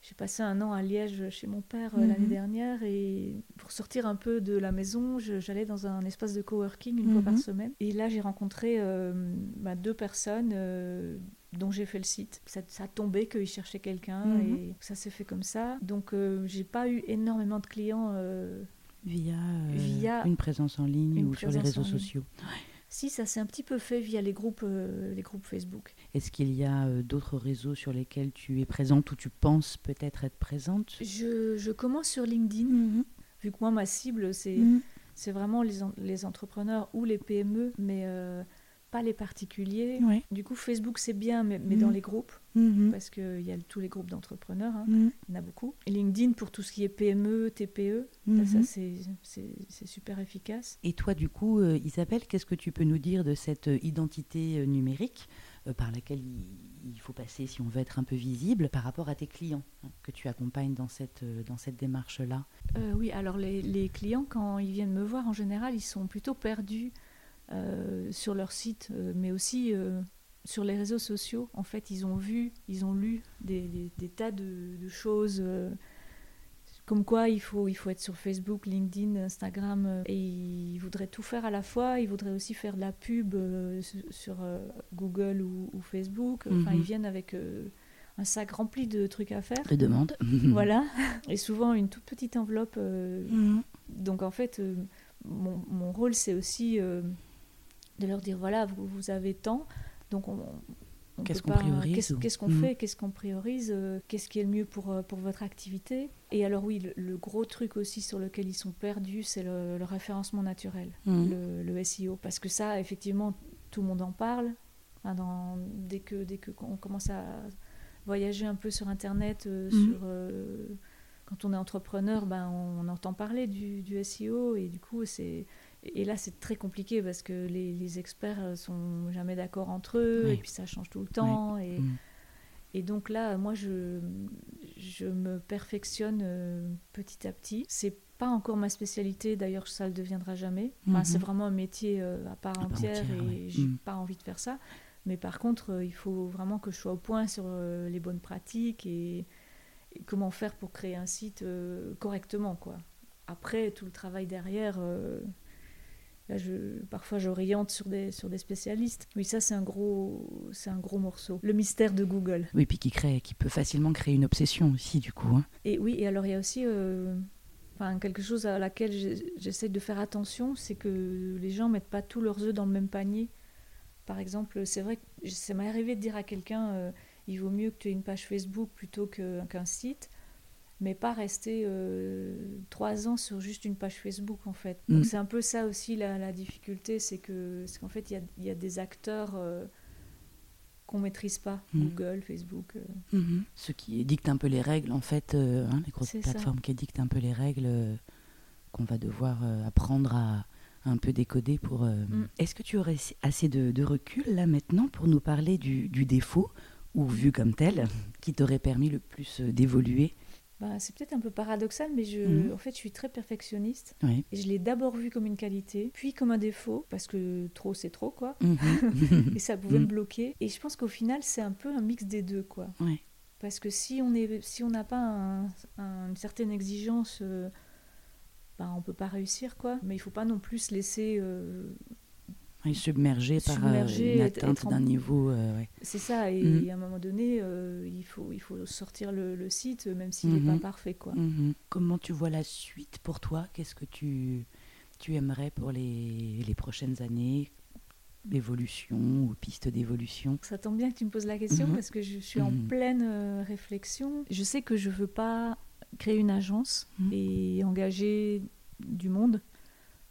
[SPEAKER 2] j'ai passé un an à Liège chez mon père euh, l'année mhm. dernière et pour sortir un peu de la maison, j'allais dans un espace de coworking une fois par mhm. semaine. Et là, j'ai rencontré euh, bah, deux personnes euh, dont j'ai fait le site. Ça, a tombé qu'ils cherchaient quelqu'un mhm. et ça s'est fait comme ça. Donc, j'ai pas eu énormément de clients
[SPEAKER 1] via, via, une présence en ligne ou sur les réseaux sociaux.
[SPEAKER 2] Si, ça s'est un petit peu fait via les groupes, euh, les groupes Facebook.
[SPEAKER 1] Est-ce qu'il y a euh, d'autres réseaux sur lesquels tu es présente ou tu penses peut-être être présente?
[SPEAKER 2] Je, je, commence sur LinkedIn, mhm. vu que moi, ma cible, c'est c'est vraiment les, les, entrepreneurs ou les PME, mais euh, pas les particuliers. Du coup, Facebook, c'est bien, mais, mais dans mhm. les groupes, mhm. parce qu'il y a tous les groupes d'entrepreneurs, hein. mhm. il y en a beaucoup. Et LinkedIn, pour tout ce qui est PME, TPE, ça, c'est super efficace.
[SPEAKER 1] Et toi, du coup, euh, Isabelle, qu'est-ce que tu peux nous dire de cette euh, identité euh, numérique par laquelle il, faut passer si on veut être un peu visible par rapport à tes clients hein, que tu accompagnes dans cette, dans cette démarche-là?
[SPEAKER 2] Oui, alors les, les clients, quand ils viennent me voir, en général, ils sont plutôt perdus euh, sur leur site, euh, mais aussi euh, sur les réseaux sociaux. En fait, ils ont vu, ils ont lu des, tas de, choses comme quoi il faut, il faut être sur Facebook, LinkedIn, Instagram, et ils voudraient tout faire à la fois. Ils voudraient aussi faire de la pub sur Google ou, Facebook. Enfin, ils mhm. viennent avec un sac rempli de trucs à faire.
[SPEAKER 1] De demandes.
[SPEAKER 2] voilà. Et souvent une toute petite enveloppe. Mhm. Donc en fait, mon, mon, rôle, c'est aussi de leur dire voilà, vous, vous avez tant, donc on,
[SPEAKER 1] Qu'est-ce qu'on priorise
[SPEAKER 2] Qu'est-ce qu'on fait Qu'est-ce qu'on priorise euh, Qu'est-ce qui est le mieux pour, euh, pour votre activité Et alors oui, le, gros truc aussi sur lequel ils sont perdus, c'est le, référencement naturel, mm. le, SEO. Parce que ça, effectivement, tout le monde en parle. dans, dès que dès que on commence à voyager un peu sur Internet, euh, mm. sur, quand on est entrepreneur, ben, on, entend parler du, du SEO et du coup, c'est et là, c'est très compliqué parce que les, les experts euh, sont jamais d'accord entre eux et puis ça change tout le temps. Et, et, donc là, moi, je, je me perfectionne euh, petit à petit. C'est pas encore ma spécialité, d'ailleurs, ça ne le deviendra jamais. Enfin, C'est mm-hmm. vraiment un métier euh, à part entière et j'ai mm. pas envie de faire ça. Mais par contre, il faut vraiment que je sois au point sur les bonnes pratiques et, comment faire pour créer un site correctement, quoi. Après, tout le travail derrière, là, je, parfois j'oriente sur des, sur des spécialistes. Oui, ça, c'est un, gros, c'est un gros morceau. Le mystère de Google.
[SPEAKER 1] Oui, puis qui, crée, qui peut facilement créer une obsession aussi, du coup. hein.
[SPEAKER 2] Et oui, et alors il y a aussi euh, enfin, quelque chose à laquelle j'essaie de faire attention, c'est que les gens mettent pas tous leurs œufs dans le même panier. Par exemple, c'est vrai que ça m'est arrivé de dire à quelqu'un, euh, il vaut mieux que tu aies une page Facebook plutôt qu'un site, mais pas rester euh, trois ans sur juste une page Facebook en fait.
[SPEAKER 1] Mm.
[SPEAKER 2] Donc c'est un peu ça aussi la, la difficulté, c'est que c'est qu'en fait il y a, il y a des acteurs euh, qu'on maîtrise pas,
[SPEAKER 1] Mm.
[SPEAKER 2] Google, Facebook. euh,
[SPEAKER 1] Mhm. Ce qui dicte un peu les règles, en fait, euh, hein, les grosses
[SPEAKER 2] ça.
[SPEAKER 1] plateformes qui dictent un peu les règles euh, qu'on va devoir euh, apprendre à, un peu décoder pour. euh,
[SPEAKER 2] Mm.
[SPEAKER 1] Est-ce que tu aurais assez de, de recul là maintenant pour nous parler du, du défaut ou vu comme tel qui t'aurait permis le plus euh, d'évoluer
[SPEAKER 2] Bah, c'est peut-être un peu paradoxal, mais je,
[SPEAKER 1] Mhm.
[SPEAKER 2] en fait, je suis très perfectionniste.
[SPEAKER 1] Oui.
[SPEAKER 2] Et je l'ai d'abord vu comme une qualité, puis comme un défaut, parce que trop, c'est trop, quoi.
[SPEAKER 1] Mhm.
[SPEAKER 2] Et ça pouvait
[SPEAKER 1] Mhm.
[SPEAKER 2] me bloquer. Et je pense qu'au final, c'est un peu un mix des deux, quoi. Parce que si on est, si n'a pas un- un- une certaine exigence, euh, bah, on peut pas réussir, quoi. Mais il faut pas non plus se laisser. euh,
[SPEAKER 1] Submergé par euh, une atteinte
[SPEAKER 2] en-
[SPEAKER 1] d'un niveau. euh, ouais.
[SPEAKER 2] c'est ça. Et
[SPEAKER 1] Mhm.
[SPEAKER 2] à un moment donné, euh, il faut, il faut sortir le, le site, même s'il n'est pas parfait, quoi.
[SPEAKER 1] Mhm. Comment tu vois la suite pour toi? Qu'est-ce que tu, tu aimerais pour les, les prochaines années? D'évolution ou piste d'évolution?
[SPEAKER 2] Ça tombe bien que tu me poses la question
[SPEAKER 1] Mhm.
[SPEAKER 2] parce que je suis en pleine euh, réflexion. Je sais que je veux pas créer une agence et engager du monde.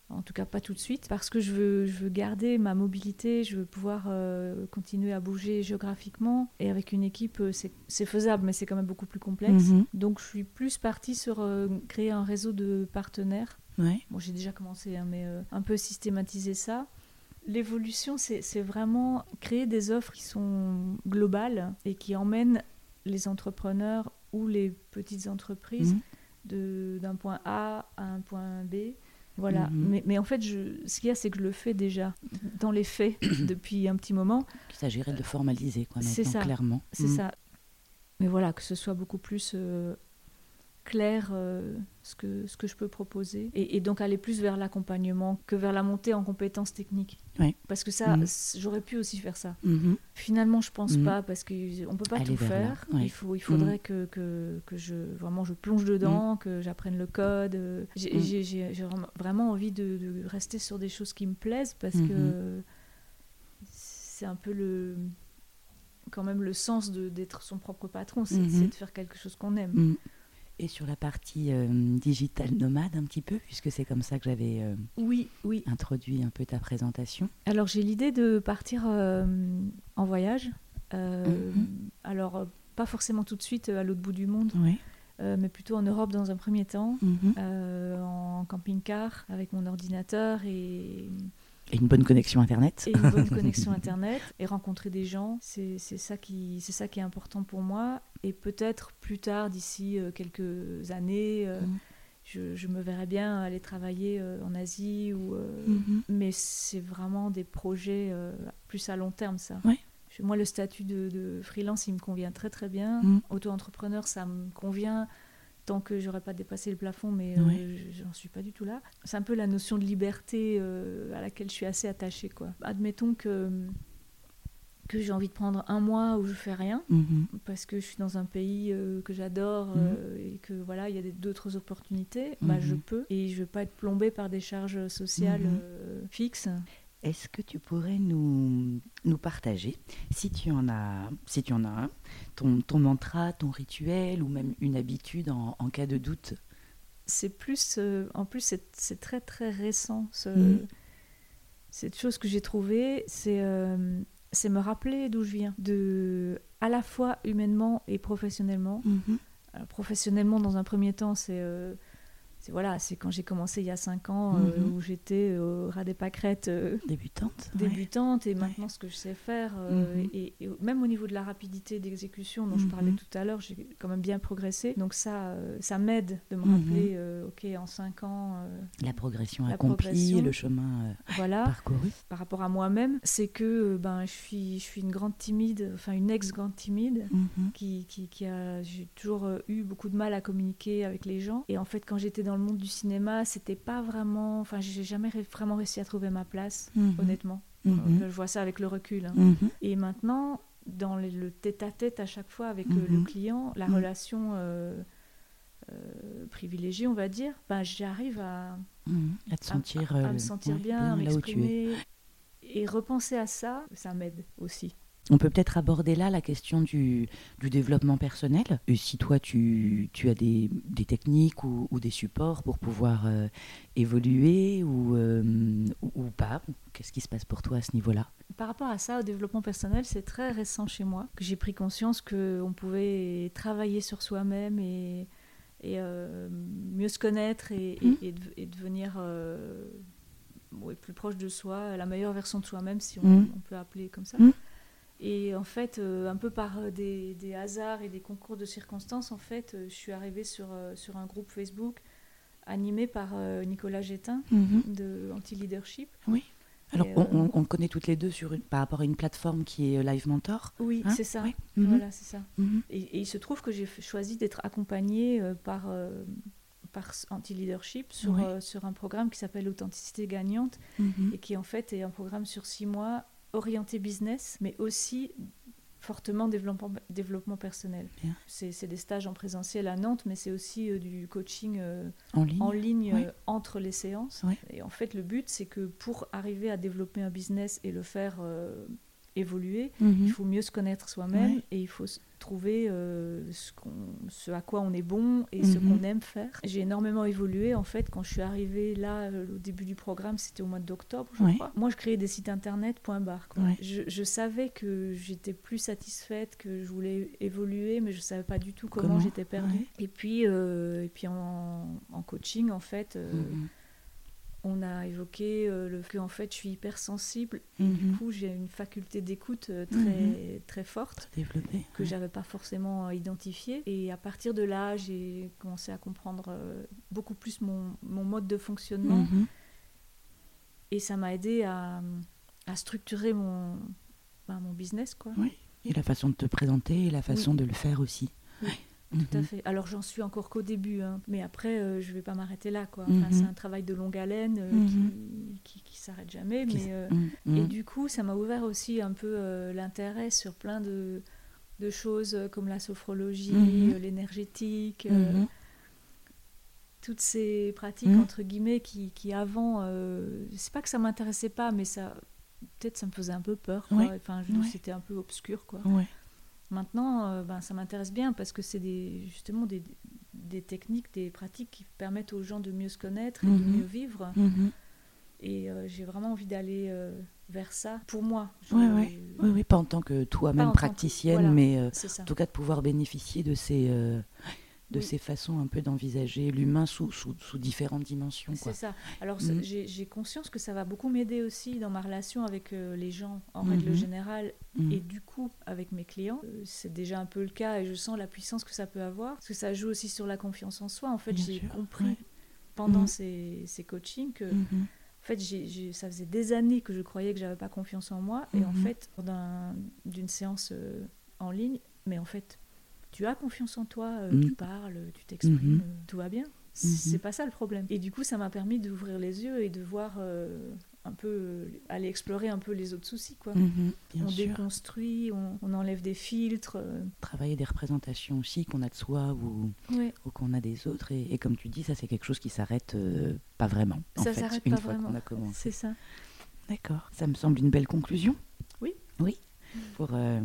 [SPEAKER 2] En tout cas, pas tout de suite, parce que je veux, je veux garder ma mobilité, je veux pouvoir euh, continuer à bouger géographiquement. Et avec une équipe, euh, c'est faisable, mais c'est quand même beaucoup plus complexe.
[SPEAKER 1] Mhm.
[SPEAKER 2] Donc, je suis plus partie sur euh, créer un réseau de partenaires
[SPEAKER 1] Ouais.
[SPEAKER 2] Bon, j'ai déjà commencé, hein, mais euh, un peu systématiser ça. L'évolution, c'est vraiment créer des offres qui sont globales et qui emmènent les entrepreneurs ou les petites entreprises
[SPEAKER 1] Mhm.
[SPEAKER 2] d'un point A à un point B. Voilà.
[SPEAKER 1] Mhm.
[SPEAKER 2] Mais, mais en fait, je, ce qu'il y a, c'est que je le fais déjà dans les faits depuis un petit moment.
[SPEAKER 1] Il s'agirait de formaliser, quoi,
[SPEAKER 2] C'est
[SPEAKER 1] maintenant,
[SPEAKER 2] ça.
[SPEAKER 1] clairement.
[SPEAKER 2] C'est
[SPEAKER 1] Mhm.
[SPEAKER 2] ça. Mais voilà, que ce soit beaucoup plus euh, clair euh, ce, que, ce que je peux proposer. Et, et donc aller plus vers l'accompagnement que vers la montée en compétences techniques.
[SPEAKER 1] Ouais.
[SPEAKER 2] Parce que ça,
[SPEAKER 1] Mhm.
[SPEAKER 2] j'aurais pu aussi faire ça.
[SPEAKER 1] Mhm.
[SPEAKER 2] Finalement, je pense
[SPEAKER 1] Mhm.
[SPEAKER 2] pas, parce qu'on ne peut pas
[SPEAKER 1] Aller
[SPEAKER 2] tout faire.
[SPEAKER 1] ouais.
[SPEAKER 2] Il, faut, il faudrait que, que, que je, vraiment, je plonge dedans, que j'apprenne le code. euh, J'ai vraiment- envie de, de rester sur des choses qui me plaisent, parce que c'est un peu le quand même le sens d'être son propre patron, c'est de faire quelque chose qu'on aime.
[SPEAKER 1] Et sur la partie euh, digital nomade, un petit peu, puisque c'est comme ça que j'avais euh,
[SPEAKER 2] Oui, oui.
[SPEAKER 1] introduit un peu ta présentation.
[SPEAKER 2] Alors j'ai l'idée de partir euh, en voyage. Euh,
[SPEAKER 1] Mhm.
[SPEAKER 2] Alors pas forcément tout de suite à l'autre bout du monde,
[SPEAKER 1] Oui.
[SPEAKER 2] mais plutôt en Europe dans un premier temps,
[SPEAKER 1] Mhm.
[SPEAKER 2] en camping-car avec mon ordinateur et,
[SPEAKER 1] Et une bonne connexion Internet.
[SPEAKER 2] et une bonne connexion internet et rencontrer des gens. C'est c'est ça qui c'est ça qui est important pour moi. Et peut-être plus tard, d'ici euh, quelques années. euh,
[SPEAKER 1] Mhm.
[SPEAKER 2] je, je me verrais bien aller travailler euh, en Asie ou euh,
[SPEAKER 1] Mhm.
[SPEAKER 2] mais c'est vraiment des projets euh, plus à long terme ça. Moi le statut de, de freelance il me convient très très bien.
[SPEAKER 1] Mhm.
[SPEAKER 2] Auto-entrepreneur ça me convient tant que j'aurais pas dépassé le plafond mais euh,
[SPEAKER 1] Ouais.
[SPEAKER 2] je- j'en suis pas du tout là. C'est un peu la notion de liberté euh, à laquelle je suis assez attachée quoi. Admettons que que j'ai envie de prendre un mois où je fais rien
[SPEAKER 1] Mhm.
[SPEAKER 2] parce que je suis dans un pays euh, que j'adore
[SPEAKER 1] Mhm.
[SPEAKER 2] euh, et que voilà il y a d'autres opportunités bah,
[SPEAKER 1] Mhm.
[SPEAKER 2] je peux et je veux pas être plombée par des charges sociales euh, fixes
[SPEAKER 1] Est-ce que tu pourrais nous, nous partager, si tu en as, si tu en as un, ton, ton mantra, ton rituel ou même une habitude en, en cas de doute?
[SPEAKER 2] C'est plus en plus c'est très très récent ce- cette chose que j'ai trouvée c'est c'est me rappeler d'où je viens de à la fois humainement et professionnellement. Alors, professionnellement dans un premier temps c'est euh, c'est voilà, c'est quand j'ai commencé il y a 5 ans euh,
[SPEAKER 1] Mhm.
[SPEAKER 2] où j'étais au ras des pâquerettes euh,
[SPEAKER 1] Débutante ouais.
[SPEAKER 2] débutante et maintenant ce que je sais faire euh,
[SPEAKER 1] Mhm.
[SPEAKER 2] et, et même au niveau de la rapidité d'exécution dont je
[SPEAKER 1] Mhm.
[SPEAKER 2] parlais tout à l'heure, j'ai quand même bien progressé. Donc ça, ça m'aide de me
[SPEAKER 1] Mhm.
[SPEAKER 2] rappeler, ok, en 5 ans,
[SPEAKER 1] La progression
[SPEAKER 2] La
[SPEAKER 1] accomplie,
[SPEAKER 2] progression.
[SPEAKER 1] le chemin
[SPEAKER 2] voilà.
[SPEAKER 1] parcouru.
[SPEAKER 2] Par rapport à moi-même, c'est que ben je suis, je suis une grande timide, enfin une ex-grande timide.
[SPEAKER 1] Mhm.
[SPEAKER 2] Qui, qui, qui a j'ai toujours eu beaucoup de mal à communiquer avec les gens et en fait quand j'étais dans le monde du cinéma c'était pas vraiment enfin j'ai jamais vraiment réussi à trouver ma place
[SPEAKER 1] Mhm.
[SPEAKER 2] honnêtement
[SPEAKER 1] Mhm.
[SPEAKER 2] je vois ça avec le recul hein.
[SPEAKER 1] Mhm.
[SPEAKER 2] Et maintenant, dans le tête-à-tête à chaque fois avec le client, la relation euh, euh, privilégiée, on va dire, ben, j'arrive à.
[SPEAKER 1] À te sentir,
[SPEAKER 2] à
[SPEAKER 1] euh,
[SPEAKER 2] me sentir bien, à
[SPEAKER 1] là où tu es.
[SPEAKER 2] m'exprimer. Et repenser à ça, ça m'aide aussi.
[SPEAKER 1] On peut peut-être aborder là la question du, du développement personnel. Et si toi, tu, tu as des, des techniques ou, ou des supports pour pouvoir euh, évoluer ou, euh, ou, ou pas, qu'est-ce qui se passe pour toi à ce niveau-là?
[SPEAKER 2] Par rapport à ça, au développement personnel, c'est très récent chez moi que j'ai pris conscience qu'on pouvait travailler sur soi-même et, et euh, mieux se connaître et,
[SPEAKER 1] Mhm.
[SPEAKER 2] et de- et devenir ouais, plus proche de soi, la meilleure version de soi-même, si on, on peut appeler comme ça.
[SPEAKER 1] Mhm.
[SPEAKER 2] Et en fait, euh, un peu par euh, des, des hasards et des concours de circonstances, en fait, euh, je suis arrivée sur, euh, sur un groupe Facebook animé par Nicolas Gétin de Anti-Leadership.
[SPEAKER 1] Alors,
[SPEAKER 2] Et,
[SPEAKER 1] on, on- on connaît toutes les deux sur une- par rapport à une plateforme qui est Live Mentor.
[SPEAKER 2] Oui,
[SPEAKER 1] hein
[SPEAKER 2] c'est ça.
[SPEAKER 1] Mhm.
[SPEAKER 2] Voilà, c'est ça.
[SPEAKER 1] Mhm.
[SPEAKER 2] Et, et il se trouve que j'ai choisi d'être accompagnée par, par Anti-Leadership sur, sur un programme qui s'appelle Authenticité gagnante
[SPEAKER 1] Mhm.
[SPEAKER 2] et qui en fait est un programme sur six mois orienté business, mais aussi fortement développement, développement personnel. C'est des stages en présentiel à Nantes, mais c'est aussi euh, du coaching euh,
[SPEAKER 1] En ligne.
[SPEAKER 2] en ligne euh, entre les séances. Et en fait, le but, c'est que pour arriver à développer un business et le faire évoluer,
[SPEAKER 1] Mhm.
[SPEAKER 2] il faut mieux se connaître soi-même et il faut trouver euh, ce, qu'on- ce à quoi on est bon et ce
[SPEAKER 1] Mhm.
[SPEAKER 2] qu'on aime faire. J'ai énormément évolué en fait quand je suis arrivée là euh, au début du programme, c'était au mois d'octobre je
[SPEAKER 1] Ouais.
[SPEAKER 2] crois. Moi je créais des sites internet point barre. quoi.
[SPEAKER 1] Ouais.
[SPEAKER 2] Je, je savais que j'étais plus satisfaite, que je voulais évoluer, mais je savais pas du tout comment,
[SPEAKER 1] Comment
[SPEAKER 2] j'étais perdue.
[SPEAKER 1] Ouais.
[SPEAKER 2] Et puis euh, et puis en, en coaching en fait. euh,
[SPEAKER 1] Mhm.
[SPEAKER 2] On a évoqué euh, le fait qu'en fait je suis hypersensible et
[SPEAKER 1] Mhm.
[SPEAKER 2] du coup j'ai une faculté d'écoute euh, très,
[SPEAKER 1] Mhm.
[SPEAKER 2] très forte que
[SPEAKER 1] ouais.
[SPEAKER 2] j'avais pas forcément identifié. Et à partir de là, j'ai commencé à comprendre euh, beaucoup plus mon, mon mode de fonctionnement.
[SPEAKER 1] Mhm.
[SPEAKER 2] Et ça m'a aidé à, à structurer mon, bah, mon business. Quoi.
[SPEAKER 1] Oui. Et la façon de te présenter et la façon de le faire aussi.
[SPEAKER 2] Oui,
[SPEAKER 1] Mhm.
[SPEAKER 2] Tout à fait. Alors j'en suis encore qu'au début, hein. mais après euh, je vais pas m'arrêter là. Quoi. Enfin,
[SPEAKER 1] Mhm.
[SPEAKER 2] C'est un travail de longue haleine euh,
[SPEAKER 1] Mhm.
[SPEAKER 2] qui, qui, qui s'arrête jamais.
[SPEAKER 1] Qui-
[SPEAKER 2] Mais, euh,
[SPEAKER 1] Mhm.
[SPEAKER 2] Et du coup, ça m'a ouvert aussi un peu euh, l'intérêt sur plein de, de choses comme la sophrologie,
[SPEAKER 1] Mhm.
[SPEAKER 2] l'énergétique,
[SPEAKER 1] Mhm.
[SPEAKER 2] toutes ces pratiques
[SPEAKER 1] Mhm.
[SPEAKER 2] entre guillemets qui, qui avant, c'est pas que ça m'intéressait pas, mais ça, peut-être ça me faisait un peu peur. quoi.
[SPEAKER 1] Ouais.
[SPEAKER 2] Enfin,
[SPEAKER 1] Ouais.
[SPEAKER 2] c'était un peu obscur, quoi.
[SPEAKER 1] Ouais.
[SPEAKER 2] Maintenant, euh, ben, ça m'intéresse bien parce que c'est des, justement des, des techniques, des pratiques qui permettent aux gens de mieux se connaître et de
[SPEAKER 1] Mhm.
[SPEAKER 2] mieux vivre.
[SPEAKER 1] Mhm.
[SPEAKER 2] Et euh, j'ai vraiment envie d'aller euh, vers ça pour moi.
[SPEAKER 1] Ouais, ouais. Oui, oui, pas en tant que toi-même
[SPEAKER 2] que-
[SPEAKER 1] praticienne,
[SPEAKER 2] voilà.
[SPEAKER 1] mais en tout cas de pouvoir bénéficier de ces, de
[SPEAKER 2] Oui.
[SPEAKER 1] ces façons un peu d'envisager l'humain sous, sous, sous différentes dimensions.
[SPEAKER 2] C'est ça. Alors c'est- j'ai conscience que ça va beaucoup m'aider aussi dans ma relation avec euh, les gens en
[SPEAKER 1] Mhm.
[SPEAKER 2] règle générale
[SPEAKER 1] Mhm.
[SPEAKER 2] et du coup avec mes clients. Euh, c'est déjà un peu le cas et je sens la puissance que ça peut avoir parce que ça joue aussi sur la confiance en soi. En fait, j'ai compris pendant
[SPEAKER 1] Mhm.
[SPEAKER 2] ces, ces coachings que
[SPEAKER 1] Mhm.
[SPEAKER 2] en fait, ça faisait des années que je croyais que j'avais pas confiance en moi et en
[SPEAKER 1] Mhm.
[SPEAKER 2] fait, d'une séance euh, en ligne, mais en fait, tu as confiance en toi, euh,
[SPEAKER 1] Mhm.
[SPEAKER 2] tu parles, tu t'exprimes,
[SPEAKER 1] Mhm.
[SPEAKER 2] euh, tout va bien.
[SPEAKER 1] Mhm.
[SPEAKER 2] C'est pas ça le problème. Et du coup, ça m'a permis d'ouvrir les yeux et de voir euh, un peu, aller explorer un peu les autres soucis, quoi.
[SPEAKER 1] Mhm. Bien
[SPEAKER 2] on
[SPEAKER 1] sûr.
[SPEAKER 2] déconstruit, on, on enlève des filtres.
[SPEAKER 1] Travailler des représentations aussi qu'on a de soi ou,
[SPEAKER 2] ouais.
[SPEAKER 1] ou qu'on a des autres. Et, et comme tu dis, ça c'est quelque chose qui s'arrête pas vraiment. En
[SPEAKER 2] Ça s'arrête pas
[SPEAKER 1] fois
[SPEAKER 2] vraiment.
[SPEAKER 1] qu'on a commencé.
[SPEAKER 2] C'est ça.
[SPEAKER 1] D'accord. Ça me semble une belle conclusion.
[SPEAKER 2] Oui.
[SPEAKER 1] Oui. Pour, euh,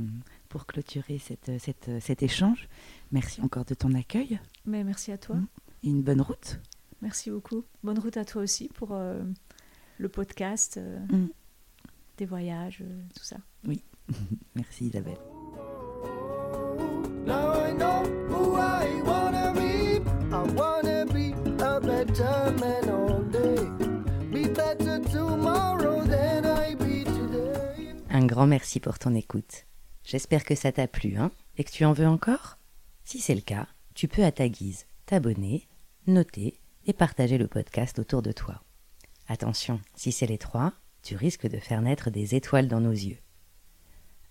[SPEAKER 1] pour clôturer cette, cette, cet échange. Merci encore de ton accueil
[SPEAKER 2] Mais merci à toi.
[SPEAKER 1] Et une bonne route.
[SPEAKER 2] Merci beaucoup. Bonne route à toi aussi pour euh, le podcast, euh,
[SPEAKER 1] Mhm.
[SPEAKER 2] tes voyages, euh, tout ça.
[SPEAKER 1] Merci Isabelle.
[SPEAKER 3] Now I know who I wanna be. I wanna be a better better man all day. Be better tomorrow than I be today.
[SPEAKER 1] Un grand merci pour ton écoute. J'espère que ça t'a plu, hein, et que tu en veux encore? Si c'est le cas, tu peux à ta guise t'abonner, noter et partager le podcast autour de toi. Attention, si c'est les trois, tu risques de faire naître des étoiles dans nos yeux.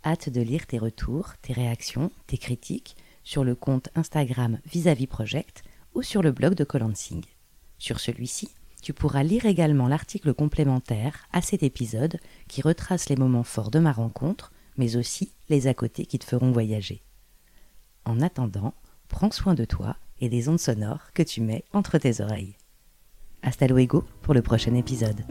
[SPEAKER 1] Hâte de lire tes retours, tes réactions, tes critiques sur le compte Instagram Vis-à-vis Project ou sur le blog de Colansing. Sur celui-ci, tu pourras lire également l'article complémentaire à cet épisode qui retrace les moments forts de ma rencontre, mais aussi les à côté qui te feront voyager. En attendant, prends soin de toi et des ondes sonores que tu mets entre tes oreilles. Hasta luego pour le prochain épisode.